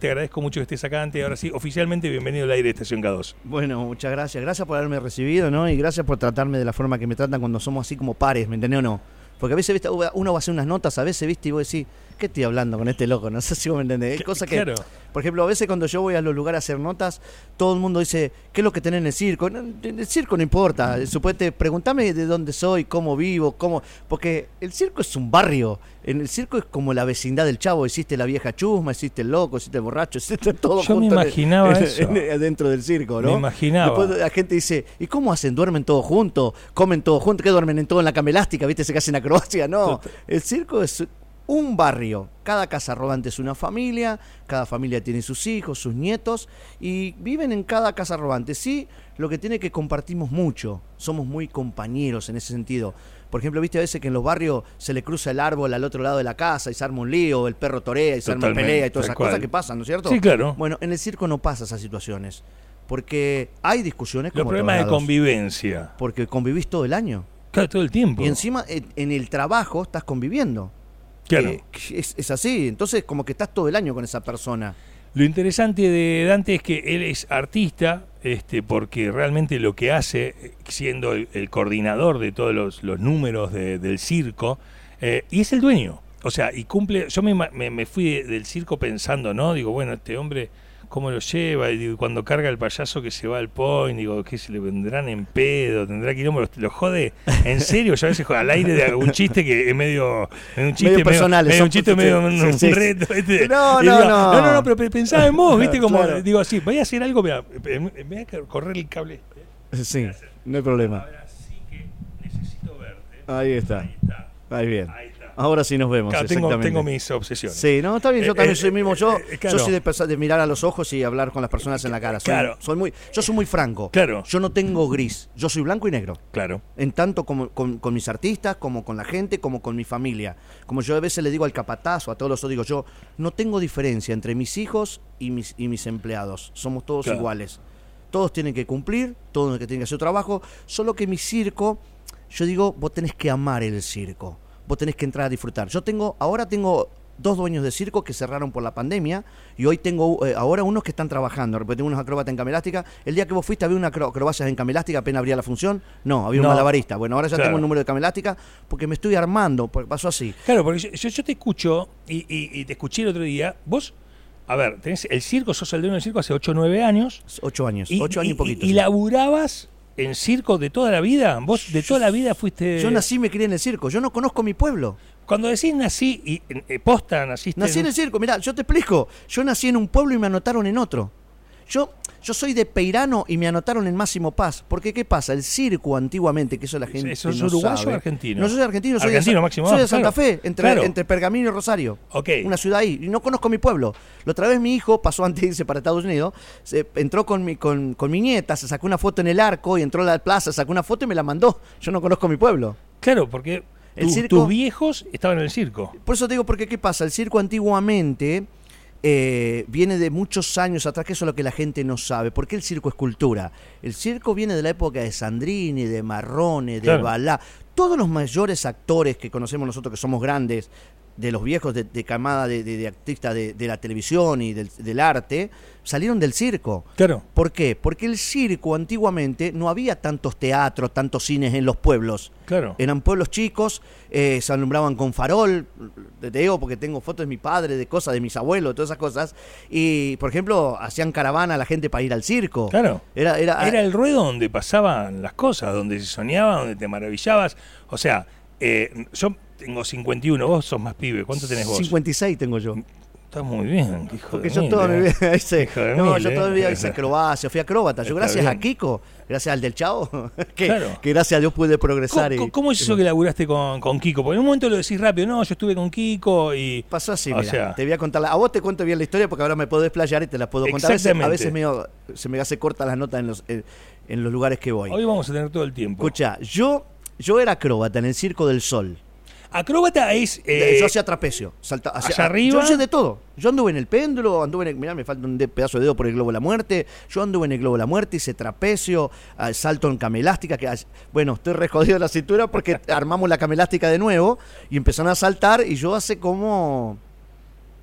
Te agradezco mucho que estés acá antes. Ahora sí, oficialmente bienvenido al aire de Estación K2. Bueno, muchas gracias. Gracias por haberme recibido, ¿no? Y gracias por tratarme de la forma que me tratan cuando somos así como pares, ¿me entendés o no? Porque a veces ¿viste? uno va a hacer unas notas, a veces, ¿viste? Y vos decís, ¿qué estoy hablando con este loco? No sé si vos me entendés. Es cosa que, Claro. por ejemplo, a veces cuando yo voy a los lugares a hacer notas, todo el mundo dice, ¿qué es lo que tenés en el circo? No, en el circo no importa. Suponete, pregúntame de dónde soy, cómo vivo, cómo. Porque el circo es un barrio. En el circo es como la vecindad del chavo. Existe la vieja chusma, existe el loco, existe el borracho, existe todo Yo me junto en imaginaba en- eso. en- dentro del circo, ¿no? Me imaginaba. Después la gente dice, ¿y cómo hacen? ¿Duermen todos juntos? ¿Comen todos juntos? ¿Qué duermen en todo en la cama elástica? ¿Viste? Se que hacen acrobacia. No, el circo es un barrio. Cada casa rodante es una familia, cada familia tiene sus hijos, sus nietos, y viven en cada casa rodante. Sí, lo que tiene que compartimos mucho, somos muy compañeros en ese sentido. Por ejemplo, viste a veces que en los barrios se le cruza el árbol al otro lado de la casa y se arma un lío, el perro torea y se arma pelea y todas esas cual. cosas que pasan, ¿no es cierto? Sí, claro. Bueno, en el circo no pasa esas situaciones. Porque hay discusiones Los como problemas de convivencia. Porque convivís todo el año. Claro, todo el tiempo. Y encima en, en el trabajo estás conviviendo. Claro. Eh, es, es así. Entonces, como que estás todo el año con esa persona. Lo interesante de Dante es que él es artista, este, porque realmente lo que hace, siendo el, el coordinador de todos los, los números de- del circo, eh, y es el dueño. O sea, y cumple. Yo me, me- me fui de- del circo pensando, ¿no? Digo, bueno, este hombre, ¿cómo lo lleva? Y digo, cuando carga el payaso que se va al point, digo, ¿qué se le vendrán en pedo? ¿Tendrá que ir? Lo, lo jode en serio. Yo a veces al aire de algún chiste que es medio. es un chiste Medio personales, medio un chiste medio un, reto. ¿viste? No, no, digo, no. no, no, no, pero pe- pensaba en vos, ¿viste? Como, Claro. digo así, voy a hacer algo, mira, me voy a correr el cable. Sí, no hay problema. Ahora sí que necesito verte. Ahí está. Ahí está. Ahí bien. Ahí está. Ahora sí nos vemos. Claro, tengo, mis obsesiones. Sí, no, está bien, yo Eh, también eh, soy mismo. Yo, eh, claro. yo soy de, mirar a los ojos y hablar con las personas en la cara. Soy, Claro. soy muy, yo soy muy franco. Claro. Yo no tengo gris. Yo soy blanco y negro. Claro. En tanto como con, con mis artistas, como con la gente, como con mi familia. Como yo a veces le digo al capataz o a todos los otros, digo yo, no tengo diferencia entre mis hijos y mis, y mis empleados. Somos todos iguales. Todos tienen que cumplir, todos tienen que hacer su trabajo. Solo que mi circo, yo digo, vos tenés que amar el circo. Vos tenés que entrar a disfrutar. Yo tengo, ahora tengo dos dueños de circo que cerraron por la pandemia y hoy tengo eh, ahora unos que están trabajando. Tengo unos acróbatas en cama elástica. El día que vos fuiste había una acro- acrobacias en cama elástica, apenas abría la función. No, había un No. malabarista. Bueno, ahora ya Claro. tengo un número de cama elástica porque me estoy armando, porque pasó así. Claro, porque yo, te escucho y, y- y te escuché el otro día. Vos, a ver, tenés el circo, sos el dueño del circo hace 8 o 9 años. Ocho años, Y, ocho años y, poquito. y sí. laburabas en circo de toda la vida. Vos de toda la vida fuiste. Yo nací y me crié en el circo. Yo no conozco mi pueblo. Cuando decís nací y eh, posta, naciste. Nací en el circo, mirá, yo te explico. Yo nací en un pueblo y me anotaron en otro. Yo, yo soy de Peirano y me anotaron en Máximo Paz. Porque, ¿qué pasa? El circo antiguamente, que eso la gente. ¿Sos no uruguayo sabe. o argentino? No, yo soy argentino, soy Argentino, de, Máximo soy de Santa claro. Fe, entre, Claro. entre Pergamino y Rosario. Ok. Una ciudad ahí. Y no conozco mi pueblo. La otra vez mi hijo pasó antes de irse para Estados Unidos, se, entró con mi, con, con mi nieta, se sacó una foto en el arco y entró a la plaza, sacó una foto y me la mandó. Yo no conozco mi pueblo. Claro, porque El tu- circo- tus viejos estaban en el circo. Por eso te digo, porque ¿qué pasa? El circo antiguamente eh, viene de muchos años atrás, que eso es lo que la gente no sabe. ¿Por qué el circo es cultura? El circo viene de la época de Sandrini, de Marrone, de Claro. Balá. Todos los mayores actores que conocemos nosotros, que somos grandes, de los viejos de, de camada de, de- de artistas de, de la televisión y del, del arte, salieron del circo. Claro. ¿Por qué? Porque el circo antiguamente no había tantos teatros, tantos cines en los pueblos. Claro. Eran pueblos chicos, eh, se alumbraban con farol, te digo porque tengo fotos de mi padre, de cosas, de mis abuelos, todas esas cosas. Y, por ejemplo, hacían caravana a la gente para ir al circo. Claro. Era, era, Era el ruedo donde pasaban las cosas, donde se soñaba, donde te maravillabas. O sea, eh, yo tengo 51, vos sos más pibe. ¿Cuánto tenés vos? 56 tengo yo. Estás muy bien, hijo Porque de yo mil, toda mi eh. vida hice, no, mil, yo eh. toda mi vida hice acrobacia, fui acróbata. Yo Está gracias a. Kiko, gracias al del Chavo, que, Claro. que gracias a Dios pude progresar. ¿Cómo, y- cómo es eso que laburaste con, con Kiko? Porque en un momento lo decís rápido, no, yo estuve con Kiko y... Pasó así, mira. sea- te voy a contar. la- A vos te cuento bien la historia porque ahora me puedo desplayar y te la puedo contar. A veces, a veces medio- se me hace corta las notas en los, en, en los lugares que voy. Hoy vamos a tener todo el tiempo. Escucha, yo, yo era acróbata en el Circo del Sol. Acróbata es... eh, yo hacía trapecio. Salta, allá arriba. Yo hice de todo. Yo anduve en el péndulo, anduve en el, mirá, me falta un pedazo de dedo por el globo de la muerte. Yo anduve en el globo de la muerte, hice trapecio, ah, salto en camelástica. Que, bueno, estoy re jodido de la cintura porque armamos la camelástica de nuevo y empezaron a saltar y yo hace como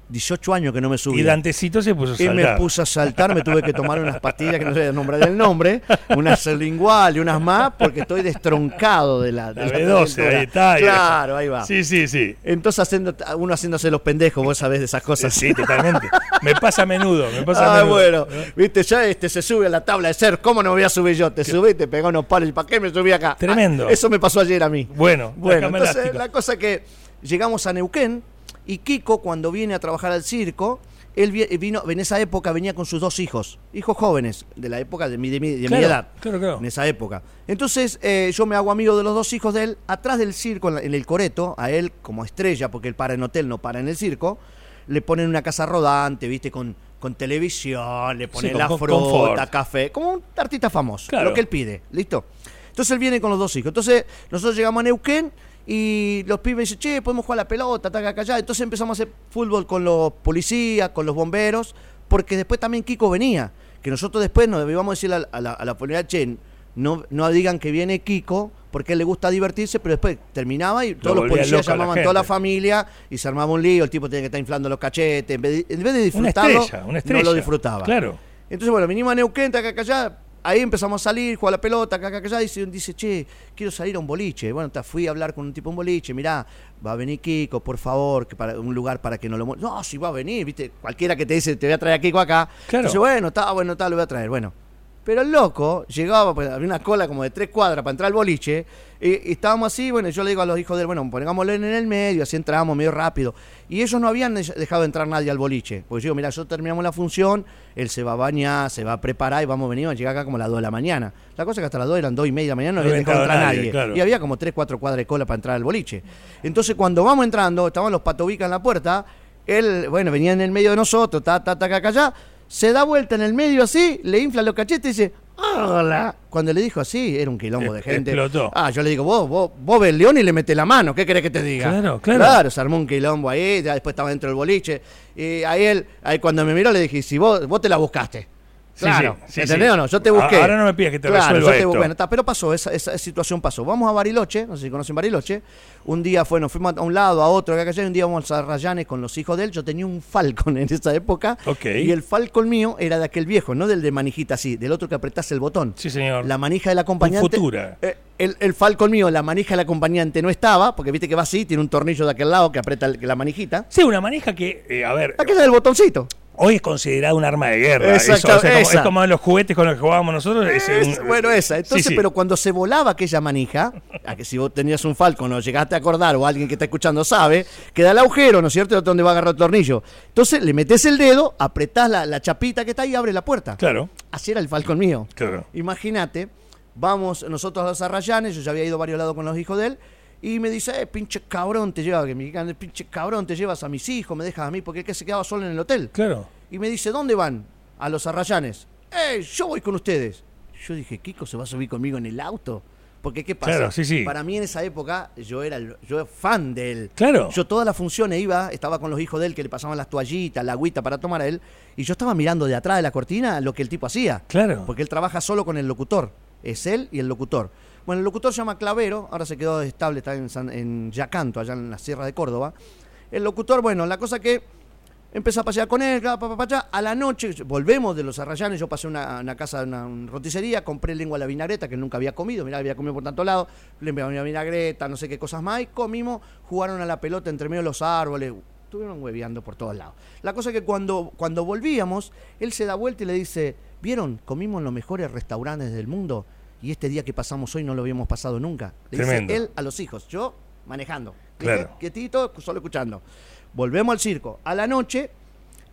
18 años que no me subía. Y Dantecito se puso a Y saltar. me puse a saltar, me tuve que tomar unas pastillas que no sé el nombre unas lingual y unas más, porque estoy destroncado de la, de La la B12, calentura. ahí está. Claro, ahí va. Sí, sí, sí. Entonces haciendo, uno haciéndose los pendejos, vos sabés de esas cosas. Sí, totalmente. Me pasa a menudo, me pasa a Ah, menudo. bueno, viste, ya este se sube a la tabla de ser, ¿cómo no me voy a subir yo? Te subí y te pegó unos palos, ¿y para qué me subí acá? Tremendo. Ah, eso me pasó ayer a mí. Bueno, Bueno, entonces elástica. la cosa que llegamos a Neuquén y Kiko cuando viene a trabajar al circo, él vi- vino, en esa época venía con sus dos hijos, hijos jóvenes, de la época de mi, de mi- de mi Claro, edad, claro, claro. en esa época. Entonces eh, yo me hago amigo de los dos hijos de él, atrás del circo, en, el coreto, a él como estrella, porque él para en hotel, no para en el circo, le ponen una casa rodante, viste, con, con televisión, le ponen con- la fruta, café, como un artista famoso, Claro. lo que él pide, ¿listo? Entonces él viene con los dos hijos. Entonces nosotros llegamos a Neuquén y los pibes dicen, che, podemos jugar a la pelota, taca, allá. Entonces empezamos a hacer fútbol con los policías, con los bomberos, porque después también Kiko venía. Que nosotros después nos íbamos a decir a, la- a la, a la policía, che, no, no digan que viene Kiko, porque a él le gusta divertirse, pero después terminaba y todos los policías loco a llamaban toda la familia y se armaba un lío, el tipo tenía que estar inflando los cachetes, en vez de, en vez de Una disfrutarlo, estrella, una estrella. no lo disfrutaba. Claro. Entonces, bueno, vinimos a Neuquén, acá, allá. Ahí empezamos a salir, jugar a la pelota, acá, acá, allá. Dice, dice, che, quiero salir a un boliche. Bueno, ta, fui a hablar con un tipo de un boliche. Mirá, va a venir Kiko, por favor, que para un lugar para que no lo... No, si va a venir, viste. Cualquiera que te dice, te voy a traer a Kiko acá. Claro. Entonces, bueno, está, bueno, está, lo voy a traer. Bueno. Pero el loco llegaba, pues, había una cola como de tres cuadras para entrar al boliche. Y, y estábamos así, bueno, yo le digo a los hijos de él, bueno, pongámoslo en el medio, así entramos medio rápido. Y ellos no habían dej- dejado entrar nadie al boliche. Pues yo digo, mira, nosotros terminamos la función, él se va a bañar, se va a preparar y vamos a venir a llegar acá como a las 2 de la mañana. La cosa es que hasta las 2 eran 2 y media de la mañana, no No había dejado entrar nadie. nadie, claro. Y había como 3, 4 cuadras de cola para entrar al boliche. Entonces cuando vamos entrando, estaban los patobicas en la puerta, él, bueno, venía en el medio de nosotros, ta, ta, ta, acá, allá, se da vuelta en el medio así, le infla los cachetes y dice, ¡Hola! Cuando le dijo así, era un quilombo de Es- gente. explotó. Ah, yo le digo, vos, vos, vos ves el león y le metes la mano, ¿qué querés que te diga? Claro, claro. Claro, se armó un quilombo ahí, ya después estaba dentro del boliche. Y ahí él, ahí cuando me miró le dije, si vos, vos te la buscaste. Claro, sí, sí, ¿entendés sí. o no? Yo te busqué. ahora no me pidas que te Claro, resuelva yo te- esto. Bueno, está, pero pasó, esa, esa situación pasó. Vamos a Bariloche, no sé si conocen Bariloche. Un día fue, nos fuimos a un lado, a otro, acá, y un día vamos a Rayanes con los hijos de él. Yo tenía un Falcon en esa época. Ok. Y el Falcon mío era de aquel viejo, no del de manijita así, del otro que apretase el botón. Sí, señor. La manija del acompañante. Futura. eh, el, el Falcon mío, la manija del acompañante no estaba, porque viste que va así, tiene un tornillo de aquel lado que aprieta el- la manijita. Sí, una manija que, eh, a ver, Aquella del botoncito. Hoy es considerada un arma de guerra. Exacto, eso, o sea, como- esa. es como los juguetes con los que jugábamos nosotros. es Es- un- bueno, esa. Sí, Entonces, sí. pero cuando se volaba aquella manija, a que si vos tenías un Falcon o llegaste a acordar o alguien que está escuchando sabe, queda el agujero, ¿no es cierto? Donde va a agarrar el tornillo. Entonces le metes el dedo, apretás la, la chapita que está ahí y abre la puerta. Claro, Así era el Falcon mío. claro. Imagínate, vamos nosotros a los Arrayanes, yo ya había ido a varios lados con los hijos de él, y me dice, eh, pinche cabrón te lleva, que mexicano, pinche cabrón te llevas a mis hijos, me dejas a mí, porque es que se quedaba solo en el hotel. Claro. Y me dice, ¿dónde van? A los Arrayanes. ¡Eh, yo voy con ustedes! Yo dije, ¿Kiko se va a subir conmigo en el auto? Porque, ¿qué pasa? Claro, sí, sí. Para mí en esa época, yo era el- yo era fan de él. Claro. Yo todas las funciones iba, estaba con los hijos de él que le pasaban las toallitas, la agüita para tomar a él, y yo estaba mirando de atrás de la cortina lo que el tipo hacía. Claro. Porque él trabaja solo con el locutor. Es él y el locutor. Bueno, el locutor se llama Clavero, ahora se quedó estable, está en, San- en Yacanto, allá en la Sierra de Córdoba. El locutor, bueno, la cosa que empecé a pasear con él, a la noche volvemos de los Arrayanes, yo pasé una, una casa, una, una roticería, compré lengua a la vinagreta que nunca había comido, mirá, había comido por tanto lado, lengua a la vinagreta, no sé qué cosas más, y comimos, jugaron a la pelota entre medio de los árboles, estuvieron hueveando por todos lados. La cosa que cuando, cuando volvíamos, él se da vuelta y le dice, ¿vieron? Comimos en los mejores restaurantes del mundo y este día que pasamos hoy no lo habíamos pasado nunca. Le Tremendo. dice él a los hijos, yo manejando. Claro. Quietito, solo escuchando. Volvemos al circo. A la noche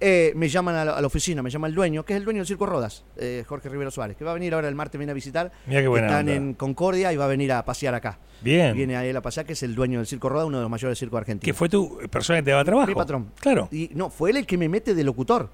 eh, me llaman a la, a la oficina, me llama el dueño, que es el dueño del Circo Rodas, eh, Jorge Rivero Suárez, que va a venir ahora el martes, viene a visitar. Mirá qué buena Están onda. en Concordia y va a venir a pasear acá. Bien. Viene a él a pasear, que es el dueño del Circo Rodas, uno de los mayores circos argentinos. Que fue tu persona que te daba trabajo. Mi patrón. Claro. Y no, fue él el que me mete de locutor.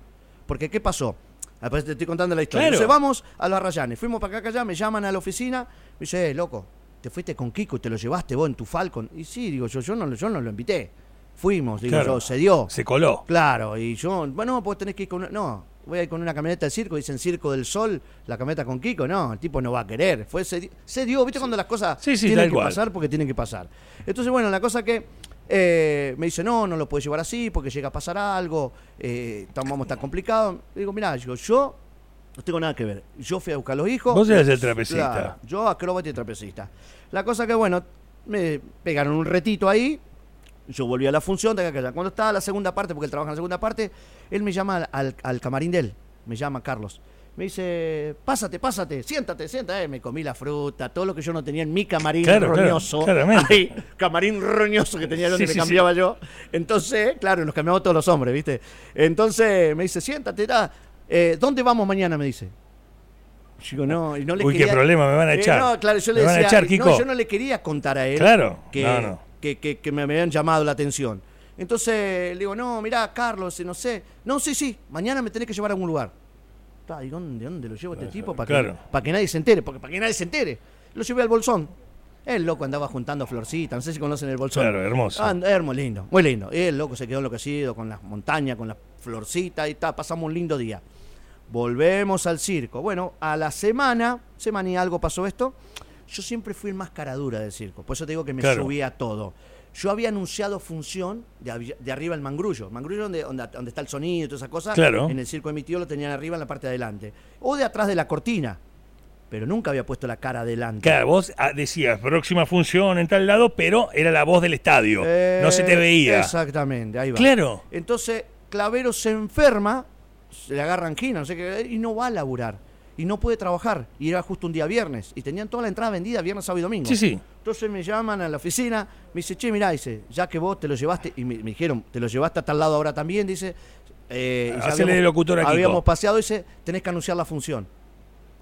Porque, ¿qué pasó? Después te estoy contando la historia. Claro. Entonces vamos a los Arrayanes. Fuimos para acá, acá, allá, me llaman a la oficina. Me dice, eh, loco, te fuiste con Kiko y te lo llevaste vos en tu Falcon. Y sí, digo yo, yo no, lo- yo no lo invité. Fuimos, digo Claro. yo, se dio. Se coló. Claro, y yo, bueno, pues tenés que ir con una, no, voy a ir con una camioneta de circo, dicen Circo del Sol, la camioneta con Kiko, no, el tipo no va a querer. Fue se, se dio, ¿viste cuando las cosas Sí, sí, tienen que pasar porque tienen que pasar? Entonces, bueno, la cosa que Eh, me dice, no, no lo puedes llevar así porque llega a pasar algo, eh, vamos a estar complicados. Le digo, mirá, yo, yo no tengo nada que ver. Yo fui a buscar a los hijos. Vos eras el trapecista. Claro, yo acróbata y trapecista. La cosa que, bueno, me pegaron un retito ahí. Yo volví a la función. de acá, Cuando estaba la segunda parte, porque él trabaja en la segunda parte, él me llama al, al- al camarín de él. Me llama Carlos. Me dice, pásate, pásate, siéntate, siéntate. Eh, me comí la fruta, todo lo que yo no tenía en mi camarín Claro, claro, roñoso. Ahí, camarín roñoso que tenía donde Sí, me sí, cambiaba yo. Entonces, claro, nos cambiamos todos los hombres, ¿viste? Entonces me dice, siéntate, da. Eh, ¿dónde vamos mañana? Me dice. Digo, no, y no le Uy, qué problema, me van a Eh, echar. no, claro, yo le me van a echar, no, Kiko. yo no le quería contar a él Claro, que, no, no. Que, que- que me habían llamado la atención. Entonces le digo, no, mirá, Carlos, no sé. No, sí, sí, mañana me tenés que llevar a algún lugar. ¿Y dónde, dónde lo llevo este tipo? Para claro. que, para que nadie se entere, porque para que nadie se entere. Lo llevé al bolsón. El loco andaba juntando florcitas, no sé si conocen el bolsón. Claro, hermoso. Ah, hermoso, lindo, muy lindo. Y el loco se quedó enloquecido con las montañas, con las florcitas y tal. Pasamos un lindo día. Volvemos al circo. Bueno, a la semana, semana y algo pasó esto. Yo siempre fui el más caradura del circo. Por eso te digo que me Claro. subía a todo. Yo había anunciado función de, arriba el mangrullo. Mangrullo donde, donde, donde está el sonido y todas esas cosas. Claro. En el circo de mi tío lo tenían arriba en la parte de adelante. O de atrás de la cortina. Pero nunca había puesto la cara adelante. Claro, vos ah, decías próxima función en tal lado, pero era la voz del estadio. no se te Eh, veía. Exactamente, ahí va. Claro. Entonces, Clavero se enferma, se le agarra angina, no sé qué, y no va a laburar. Y no puede trabajar. Y era justo un día viernes. Y tenían toda la entrada vendida viernes, sábado y domingo. Sí, sí. Entonces me llaman a la oficina, me dice, che, mirá, dice, ya que vos te lo llevaste, y me, me dijeron, te lo llevaste a tal lado ahora también, dice, eh, y ya de locutor a Kiko. habíamos paseado, dice, tenés que anunciar la función.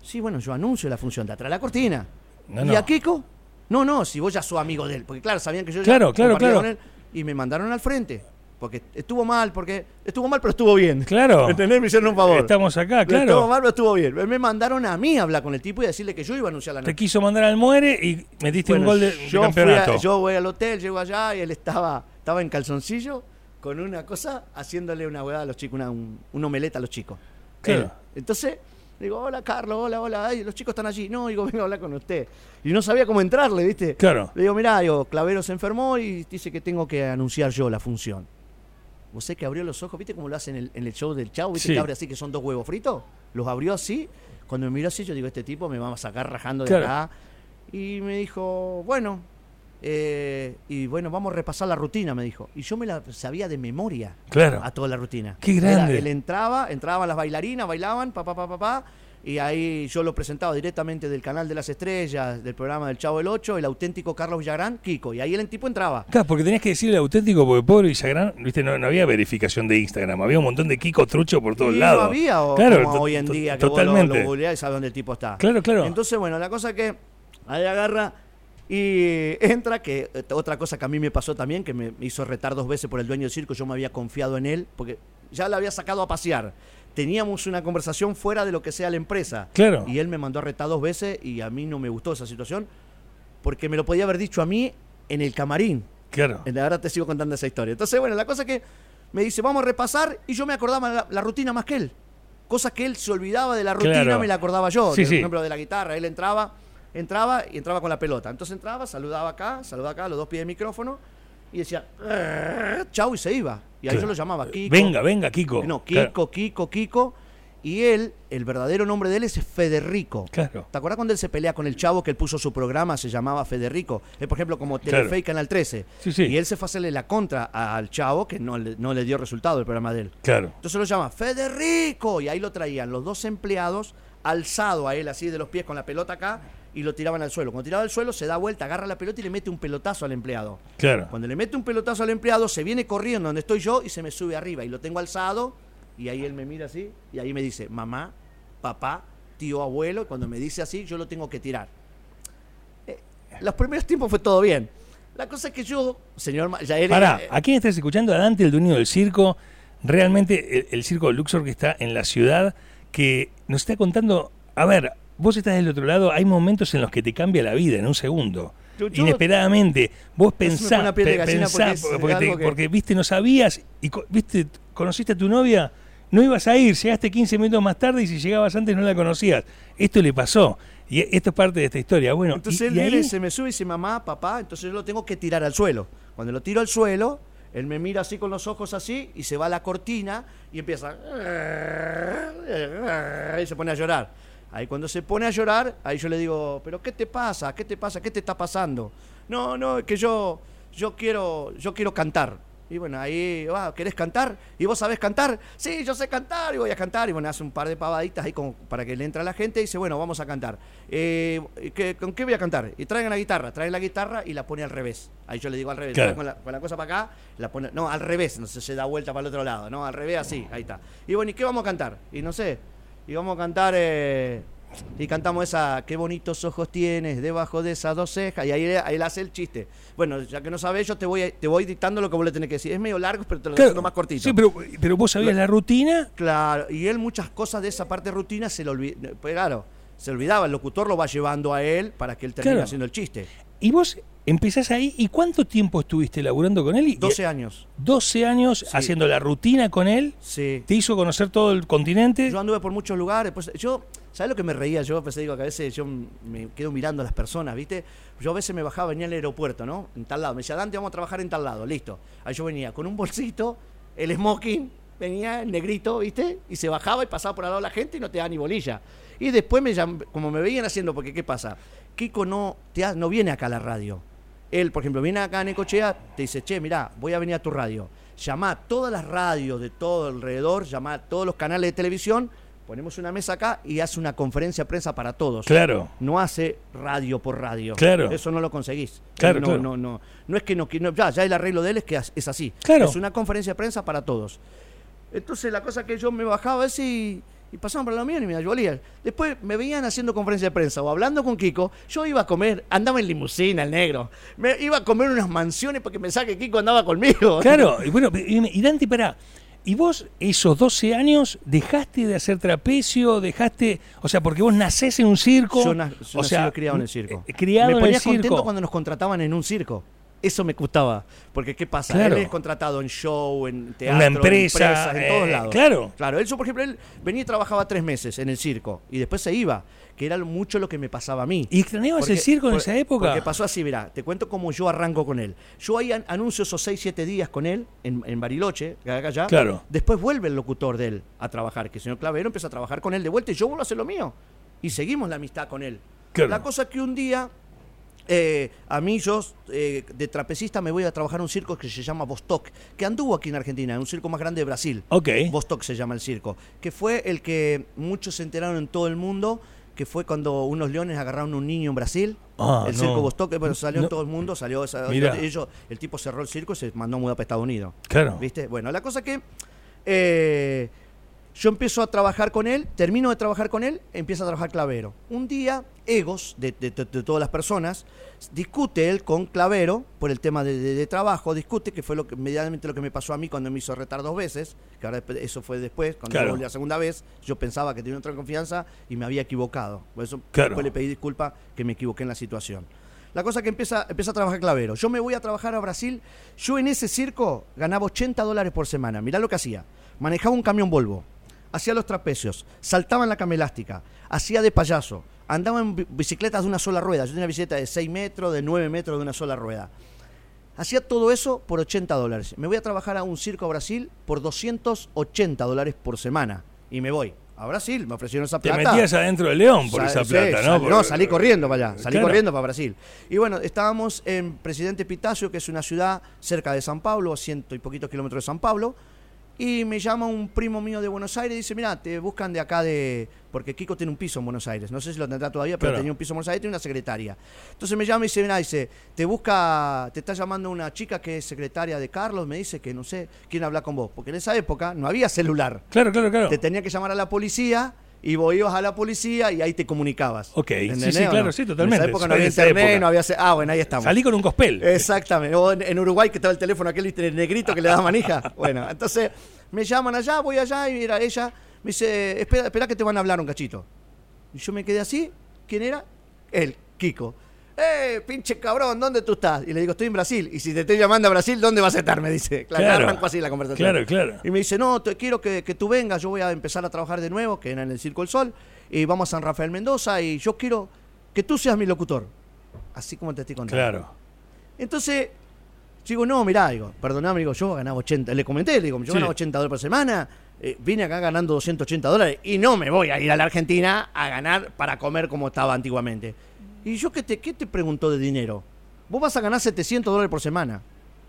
Sí, bueno, yo anuncio la función de atrás de la cortina. No, ¿Y no. a Kiko? No, no, si vos ya sos amigo de él. Porque claro, sabían que yo ya Claro, claro, compartía claro. con él. Y me mandaron al frente. Porque estuvo mal, porque estuvo mal, pero estuvo bien. Claro. ¿Entendés? Me hicieron un favor. Estamos acá, Estuvo claro. mal, pero estuvo bien. Me mandaron a mí a hablar con el tipo y decirle que yo iba a anunciar la Te noche. quiso mandar al muere y metiste un Bueno, gol de, de yo, fui a- campeonato. yo voy al hotel, llego allá y él estaba, estaba en calzoncillo con una cosa haciéndole una hueá a los chicos, una, un, un omeleta a los chicos. Claro. Él. Entonces, digo, hola Carlos, hola, hola, ay, los chicos están allí. No, digo, vengo a hablar con usted. Y no sabía cómo entrarle, ¿viste? Claro. Le digo, mirá, digo, Clavero se enfermó y dice que tengo que anunciar yo la función. Sé que abrió los ojos, ¿viste cómo lo hacen en el, en el show del Chau? ¿Viste Sí. que abre así que son dos huevos fritos? Los abrió así. Cuando me miró así, yo digo, este tipo me va a sacar rajando de Claro. acá. Y me dijo, bueno, eh, y bueno, vamos a repasar la rutina, me dijo. Y yo me la sabía de memoria Claro. a toda la rutina. Qué grande. Era, él entraba, entraban las bailarinas, bailaban, pa, pa, pa, pa, pa, y ahí yo lo presentaba directamente del canal de las estrellas, del programa del Chavo del 8, el auténtico Carlos Villagrán, Kiko. Y ahí el tipo entraba. Claro, porque tenías que decirle auténtico, porque pobre Villagrán, viste, no, no había verificación de Instagram, había un montón de Kiko trucho por todos Y lados. no había o, claro, como hoy en día que totalmente. vos lo, lo googleás y sabes dónde el tipo está. Claro, claro. Entonces, bueno, la cosa que ahí agarra y entra, que eh, otra cosa que a mí me pasó también, que me hizo retar dos veces por el dueño del circo, yo me había confiado en él, porque ya lo había sacado a pasear. Teníamos una conversación fuera de lo que sea la empresa. Claro. Y él me mandó a retar dos veces y a mí no me gustó esa situación, porque me lo podía haber dicho a mí en el camarín. Claro. Ahora te sigo contando esa historia. Entonces, bueno, la cosa que me dice, vamos a repasar, y yo me acordaba la, la rutina más que él. Cosas que él se olvidaba de la rutina, Claro. me la acordaba yo. Sí, Por sí. ejemplo, de la guitarra. Él entraba, entraba y entraba con la pelota. Entonces entraba, saludaba acá, saludaba acá, los dos pies de micrófono, y decía, "Eh", chau, y se iba. Y ahí yo lo llamaba Kiko. Venga, venga, Kiko. No, Claro. Kiko, Kiko, Kiko. Y él, el verdadero nombre de él es Federico. Claro. ¿Te acuerdas cuando él se pelea con el chavo que él puso su programa, se llamaba Federico? Es, por ejemplo, como Telefe Claro. y Canal 13. Sí, sí. Y él se fue a hacerle la contra al chavo, que no le, no le dio resultado el programa de él. Claro. Entonces lo llama Federico. Y ahí lo traían los dos empleados, alzado a él así de los pies con la pelota acá, y lo tiraban al suelo. Cuando tiraba al suelo, se da vuelta, agarra la pelota y le mete un pelotazo al empleado. Claro. Cuando le mete un pelotazo al empleado, se viene corriendo donde estoy yo y se me sube arriba. Y lo tengo alzado, y ahí él me mira así, y ahí me dice, mamá, papá, tío, abuelo. Y cuando me dice así, yo lo tengo que tirar. Eh, los primeros tiempos fue todo bien. La cosa es que yo, señor, ya era. Pará, eh, ¿a quién estás escuchando? A Dante, el dueño del circo. Realmente el, el circo Luxor que está en la ciudad, que nos está contando, a ver, vos estás del otro lado, hay momentos en los que te cambia la vida en un segundo. Yo- yo- Inesperadamente, vos pensás, pe- porque es porque, te- algo que- porque, viste, no sabías y viste, conociste a tu novia, no ibas a ir, llegaste 15 minutos más tarde y si llegabas antes no la conocías. Esto le pasó y esto es parte de esta historia. Bueno, Entonces y- él y ahí- viene, se me sube y dice mamá, papá, entonces yo lo tengo que tirar al suelo. Cuando lo tiro al suelo, él me mira así con los ojos así y se va a la cortina y empieza. Y se pone a llorar. Ahí cuando se pone a llorar, ahí yo le digo, pero ¿qué te pasa? ¿Qué te pasa? ¿Qué te está pasando? No, no, es que yo, yo quiero, yo quiero cantar. Y bueno, ahí, ah, ¿querés cantar? ¿Y vos sabés cantar? Sí, yo sé cantar y voy a cantar. Y bueno, hace un par de pavaditas ahí como para que le entre a la gente y dice, bueno, vamos a cantar. Eh, ¿qué- ¿Con qué voy a cantar? Y traigan la guitarra, traen la guitarra y la pone al revés. Ahí yo le digo al revés, Claro. con, la, con la cosa para acá, la pone, no, al revés, no sé, se da vuelta para el otro lado, no, al revés así, ahí está. Y bueno, ¿y qué vamos a cantar? Y no sé, y vamos a cantar... eh, y cantamos esa, qué bonitos ojos tienes debajo de esas dos cejas. Y ahí, ahí él hace el chiste. Bueno, ya que no sabes, yo te voy, te voy dictando lo que vos le tenés que decir. Es medio largo, pero te lo Claro. más cortito. Sí, pero, pero vos sabías la rutina. Claro, y él muchas cosas de esa parte de rutina se lo olvidaba. Claro, se olvidaba. El locutor lo va llevando a él para que él termine Claro. haciendo el chiste. Y vos empezás ahí. ¿Y cuánto tiempo estuviste laburando con él? Y- 12 años. 12 años Sí. haciendo la rutina con él. Sí. Te hizo conocer todo el continente. Yo anduve por muchos lugares. Pues, yo, ¿sabes lo que me reía? Yo pues, digo que a veces yo me quedo mirando a las personas, ¿viste? Yo a veces me bajaba, venía al aeropuerto, ¿no? En tal lado. Me decía, Dante, vamos a trabajar en tal lado. Listo. Ahí yo venía con un bolsito, el smoking, venía el negrito, ¿viste? Y se bajaba y pasaba por al lado la gente y no te da ni bolilla. Y después, me llam- como me veían haciendo, porque ¿qué pasa? Kiko no, te ha- no viene acá a la radio. Él, por ejemplo, viene acá a Necochea, te dice, che, mirá, voy a venir a tu radio. Llamá a todas las radios de todo alrededor, llamá a todos los canales de televisión, ponemos una mesa acá y hace una conferencia de prensa para todos. Claro. No hace radio por radio. Claro. Eso no lo conseguís. Claro, no, claro. no, no. No es que no, no- ya, ya el arreglo de él es que es así. Claro. Es una conferencia de prensa para todos. Entonces la cosa que yo me bajaba así y, y pasaban por la mía y me ayudaban. Después me veían haciendo conferencia de prensa o hablando con Kiko. Yo iba a comer, andaba en limusina el negro. Me iba a comer unas mansiones porque pensaba que Kiko andaba conmigo. Claro. Y bueno, y Dante, pará. ¿Y vos esos 12 años dejaste de hacer trapecio? ¿Dejaste.? O sea, porque vos nacés en un circo. Yo, na- yo o nací sea, criado en el circo. eh, Criado me en ponía el circo. contento cuando nos contrataban en un circo. Eso me gustaba. Porque, ¿qué pasa? Claro. Él es contratado en show, en teatro, Una en empresa, empresas, en todos eh, lados. claro. Claro, él, por ejemplo, él venía y trabajaba tres meses en el circo y después se iba, que era mucho lo que me pasaba a mí. ¿Y extrañabas el circo en por- esa época? Porque pasó así, mirá, te cuento cómo yo arranco con él. Yo ahí an- anuncio esos 6, 7 días con él en, en Bariloche, acá allá. Claro. Después vuelve el locutor de él a trabajar, que el señor Clavero empieza a trabajar con él de vuelta y yo vuelvo a hacer lo mío. Y seguimos la amistad con él. Claro. La cosa que un día, eh, a mí yo eh, de trapecista me voy a trabajar a un circo que se llama Vostok, que anduvo aquí en Argentina, un circo más grande de Brasil. Ok. Vostok se llama el circo, que fue el que muchos se enteraron en todo el mundo, que fue cuando unos leones agarraron a un niño en Brasil. Ah, el no. circo Vostok, eh, bueno, salió No. en todo el mundo, salió ellos, el tipo cerró el circo y se mandó a mudar para Estados Unidos. Claro. ¿Viste? Bueno, la cosa que eh, yo empiezo a trabajar con él, termino de trabajar con él, empieza a trabajar Clavero. Un día, egos de, de- de- de todas las personas, discute él con Clavero por el tema de, trabajo, discute, que fue lo que, inmediatamente lo que me pasó a mí cuando me hizo retar dos veces, que ahora eso fue después, cuando Claro. volví la segunda vez, yo pensaba que tenía otra confianza y me había equivocado. Por eso Claro. después le pedí disculpa que me equivoqué en la situación. La cosa que empieza, empieza a trabajar Clavero. Yo me voy a trabajar a Brasil. Yo en ese circo ganaba 80 dólares por semana. Mirá lo que hacía. Manejaba un camión Volvo. Hacía los trapecios. Saltaba en la cama elástica. Hacía de payaso. Andaba en bi- bicicletas de una sola rueda. Yo tenía una bicicleta de 6 metros, de 9 metros de una sola rueda. Hacía todo eso por 80 dólares. Me voy a trabajar a un circo a Brasil por 280 dólares por semana. Y me voy. A Brasil me ofrecieron esa Te plata. metías adentro del león por Sa- esa sí, plata, ¿no? sal- no, salí corriendo para allá, salí Claro. corriendo para Brasil. Y bueno, estábamos en Presidente Pitacio, que es una ciudad cerca de San Pablo, a ciento y poquitos kilómetros de San Pablo. Y me llama un primo mío de Buenos Aires y dice, mira, te buscan de acá de... Porque Kiko tiene un piso en Buenos Aires. No sé si lo tendrá todavía, pero Claro. tenía un piso en Buenos Aires y tiene una secretaria. Entonces me llama y dice, mira, dice, te busca, te está llamando una chica que es secretaria de Carlos, me dice que no sé quién habla con vos. Porque en esa época no había celular. Claro, claro, claro. Te tenía que llamar a la policía y vos ibas a la policía y ahí te comunicabas. Ok, sí, ¿Entendés sí, claro, no? sí, totalmente. En esa época no había internet, no había... Ah, bueno, ahí estamos. Salí con un cospel. Exactamente. O en, en Uruguay que estaba el teléfono aquel negrito que le daba manija. Bueno, entonces me llaman allá, voy allá y mira, ella me dice, espera, espera que te van a hablar un cachito. Y yo me quedé así. ¿Quién era? Él, Kiko. ¡Eh, pinche cabrón! ¿Dónde tú estás? Y le digo, estoy en Brasil. Y si te estoy llamando a Brasil, ¿dónde vas a estar? Me dice. Claro, Claro. arranco así la conversación. Claro, claro. Y me dice, no, te quiero que, que tú vengas, yo voy a empezar a trabajar de nuevo, que era en el Circo del Sol, y vamos a San Rafael Mendoza, y yo quiero que tú seas mi locutor. Así como te estoy contando. Claro. Entonces, digo, no, mirá, digo, perdoname, digo, yo ganaba 80, le comenté, le digo, yo Sí. ganaba 80 dólares por semana, eh, vine acá ganando 280 dólares y no me voy a ir a la Argentina a ganar para comer como estaba antiguamente. ¿Y yo qué te, qué te preguntó de dinero? Vos vas a ganar 700 dólares por semana.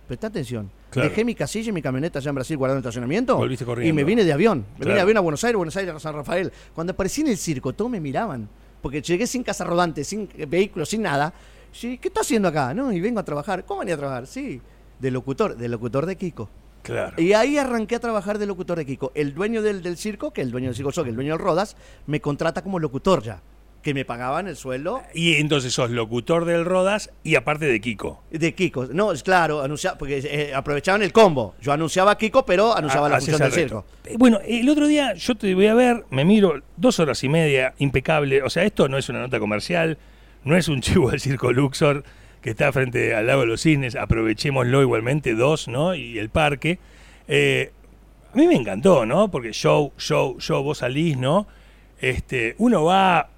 Presta atención. Claro. Dejé mi casilla y mi camioneta allá en Brasil guardando el estacionamiento. Y me vine de avión. Me vine de avión a Buenos Aires, Buenos Aires a San Rafael. Cuando aparecí en el circo, todos me miraban. Porque llegué sin casa rodante, sin eh, vehículo, sin nada. Sí, ¿Qué está haciendo acá? No, y vengo a trabajar. ¿Cómo venía a trabajar? Sí, de locutor, de locutor de Kiko. Claro. Y ahí arranqué a trabajar de locutor de Kiko. El dueño del, del circo, que el dueño del circo soy, el dueño del Rodas, me contrata como locutor ya. Que me pagaban el sueldo Y entonces sos locutor del Rodas y aparte de Kiko. de Kiko. No, es claro, anuncia, porque eh, aprovechaban el combo. Yo anunciaba a Kiko, pero anunciaba Ah, la función del circo. Eh, Bueno, el otro día yo te voy a ver, me miro dos horas y media, impecable. O sea, esto no es una nota comercial, no es un chivo del circo Luxor que está frente al lago de los cisnes, aprovechémoslo igualmente, dos, ¿no? Y el parque. Eh, a mí me encantó, ¿no? Porque show, show, show, vos salís, ¿no? Este, uno va,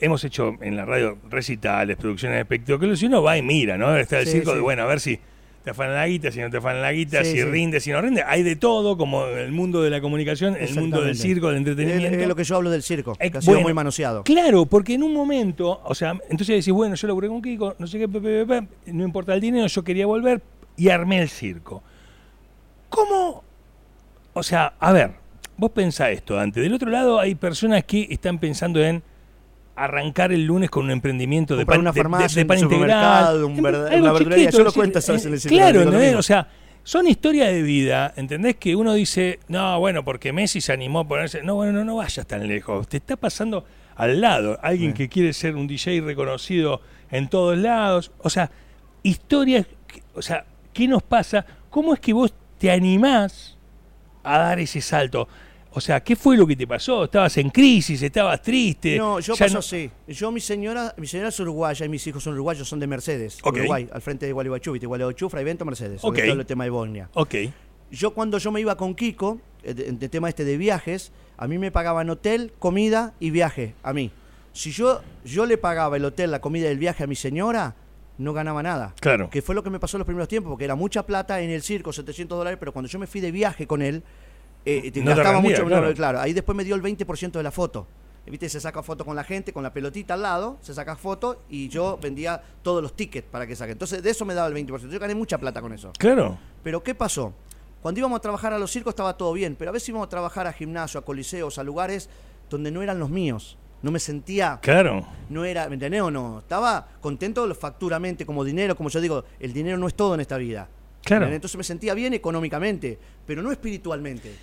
hemos hecho en la radio recitales, producciones de espectáculos, y uno va y mira, ¿no? Está el Sí, circo sí. de, bueno, a ver si te afanan la guita, si no te afanan la guita, Sí, si rinde, si no rinde. Hay de todo, como el mundo de la comunicación, el mundo del circo, del entretenimiento. es lo que yo hablo del circo, que Eh, ha sido bueno, muy manoseado. Claro, porque en un momento, o sea, entonces decís, bueno, yo laburé con Kiko, no sé qué, pe, pe, pe, pe, no importa el dinero, yo quería volver y armé el circo. ¿Cómo? O sea, a ver, vos pensá esto, Dante. Del otro lado hay personas que están pensando en arrancar el lunes con un emprendimiento de pan, una de- de- farmacia, de pan un integral. supermercado, un verda- algo una verdulería. Yo lo cuento eh, en el circo, Claro, mismo. O sea, son historias de vida, ¿entendés? Que uno dice, no, bueno, porque Messi se animó a ponerse. No, bueno, no, no vayas tan lejos. Te está pasando al lado. Alguien que quiere ser un DJ reconocido en todos lados. O sea, historias. que- O sea, ¿qué nos pasa? ¿Cómo es que vos te animás a dar ese salto? O sea, ¿qué fue lo que te pasó? ¿Estabas en crisis? ¿Estabas triste? No, yo Ya paso no- así. Yo, mi señora, mi señora es uruguaya y mis hijos son uruguayos, son de Mercedes, Ok. Uruguay, al frente de Gualeguaychú, ¿viste? Gualeguaychú, Fraivento, Mercedes, sobre todo el tema de Bosnia. Ok. Yo cuando yo me iba con Kiko, eh, de, de tema este de viajes, a mí me pagaban hotel, comida y viaje, a mí. Si yo, yo le pagaba el hotel, la comida y el viaje a mi señora, no ganaba nada. Claro. Que fue lo que me pasó en los primeros tiempos, porque era mucha plata en el circo, 700 dólares, pero cuando yo me fui de viaje con él, eh, te No te gastaba rendía, mucho. claro. no, claro, ahí después me dio el 20% de la foto. Viste, se saca foto con la gente, con la pelotita al lado, se saca foto y yo vendía todos los tickets para que saquen. Entonces, de eso me daba el 20%. Yo gané mucha plata con eso. Claro. Pero ¿qué pasó? Cuando íbamos a trabajar a los circos estaba todo bien, pero a veces íbamos a trabajar a gimnasio, a coliseos, a lugares donde no eran los míos. No me sentía, Claro. no era, ¿me entendés o no? Estaba contento facturamente, como dinero, como yo digo, el dinero no es todo en esta vida. Claro. Entonces me sentía bien económicamente, pero no espiritualmente.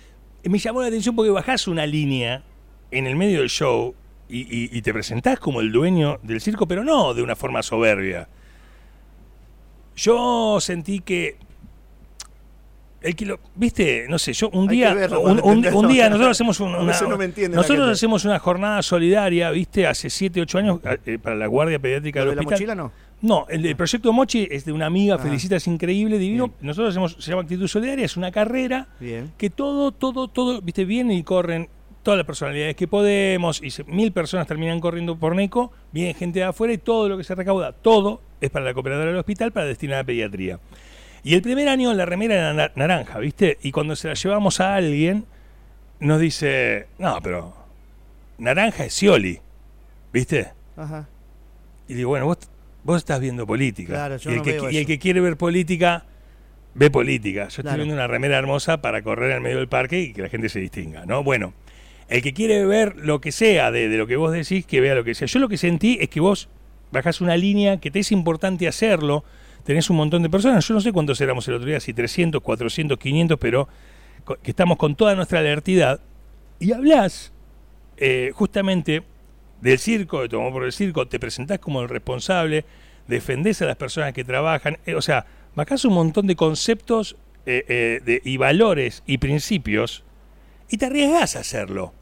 Me llamó la atención porque bajás una línea en el medio del show y, y- y te presentás como el dueño del circo, pero no de una forma soberbia. Yo sentí que. El viste, no sé, yo un Hay día, verlo un, día nosotros hacemos una, no nosotros hacemos una jornada solidaria, viste, hace 7, 8 años eh, para la guardia pediátrica ¿Lo del de la hospital. mochila no? No, el, proyecto Mochi es de una amiga, Ah. felicita, es increíble, divino. Bien. Nosotros hacemos, se llama Actitud Solidaria, es una carrera Bien. que todo, todo, todo, viste, vienen y corren todas las personalidades que podemos, y se- mil personas terminan corriendo por NECO, viene gente de afuera y todo lo que se recauda, todo es para la cooperadora del hospital para destinar a pediatría. Y el primer año la remera era na- naranja, ¿viste? Y cuando se la llevamos a alguien, nos dice, no, pero naranja es Scioli, ¿viste? Ajá. Y digo, bueno, vos, vos estás viendo política. Claro, yo y, el no que, veo y el que quiere ver política, ve política. Yo estoy Claro. viendo una remera hermosa para correr en medio del parque y que la gente se distinga, ¿no? Bueno, el que quiere ver lo que sea de, de lo que vos decís, que vea lo que sea. Yo lo que sentí es que vos bajás una línea que te es importante hacerlo, tenés un montón de personas, yo no sé cuántos éramos el otro día, si 300, 400, 500, pero que estamos con toda nuestra alertidad, y hablás eh, justamente del circo, de Tomó por el Circo, te presentás como el responsable, defendés a las personas que trabajan, eh, o sea, bajás un montón de conceptos eh, eh, de- y valores y principios y te arriesgás a hacerlo.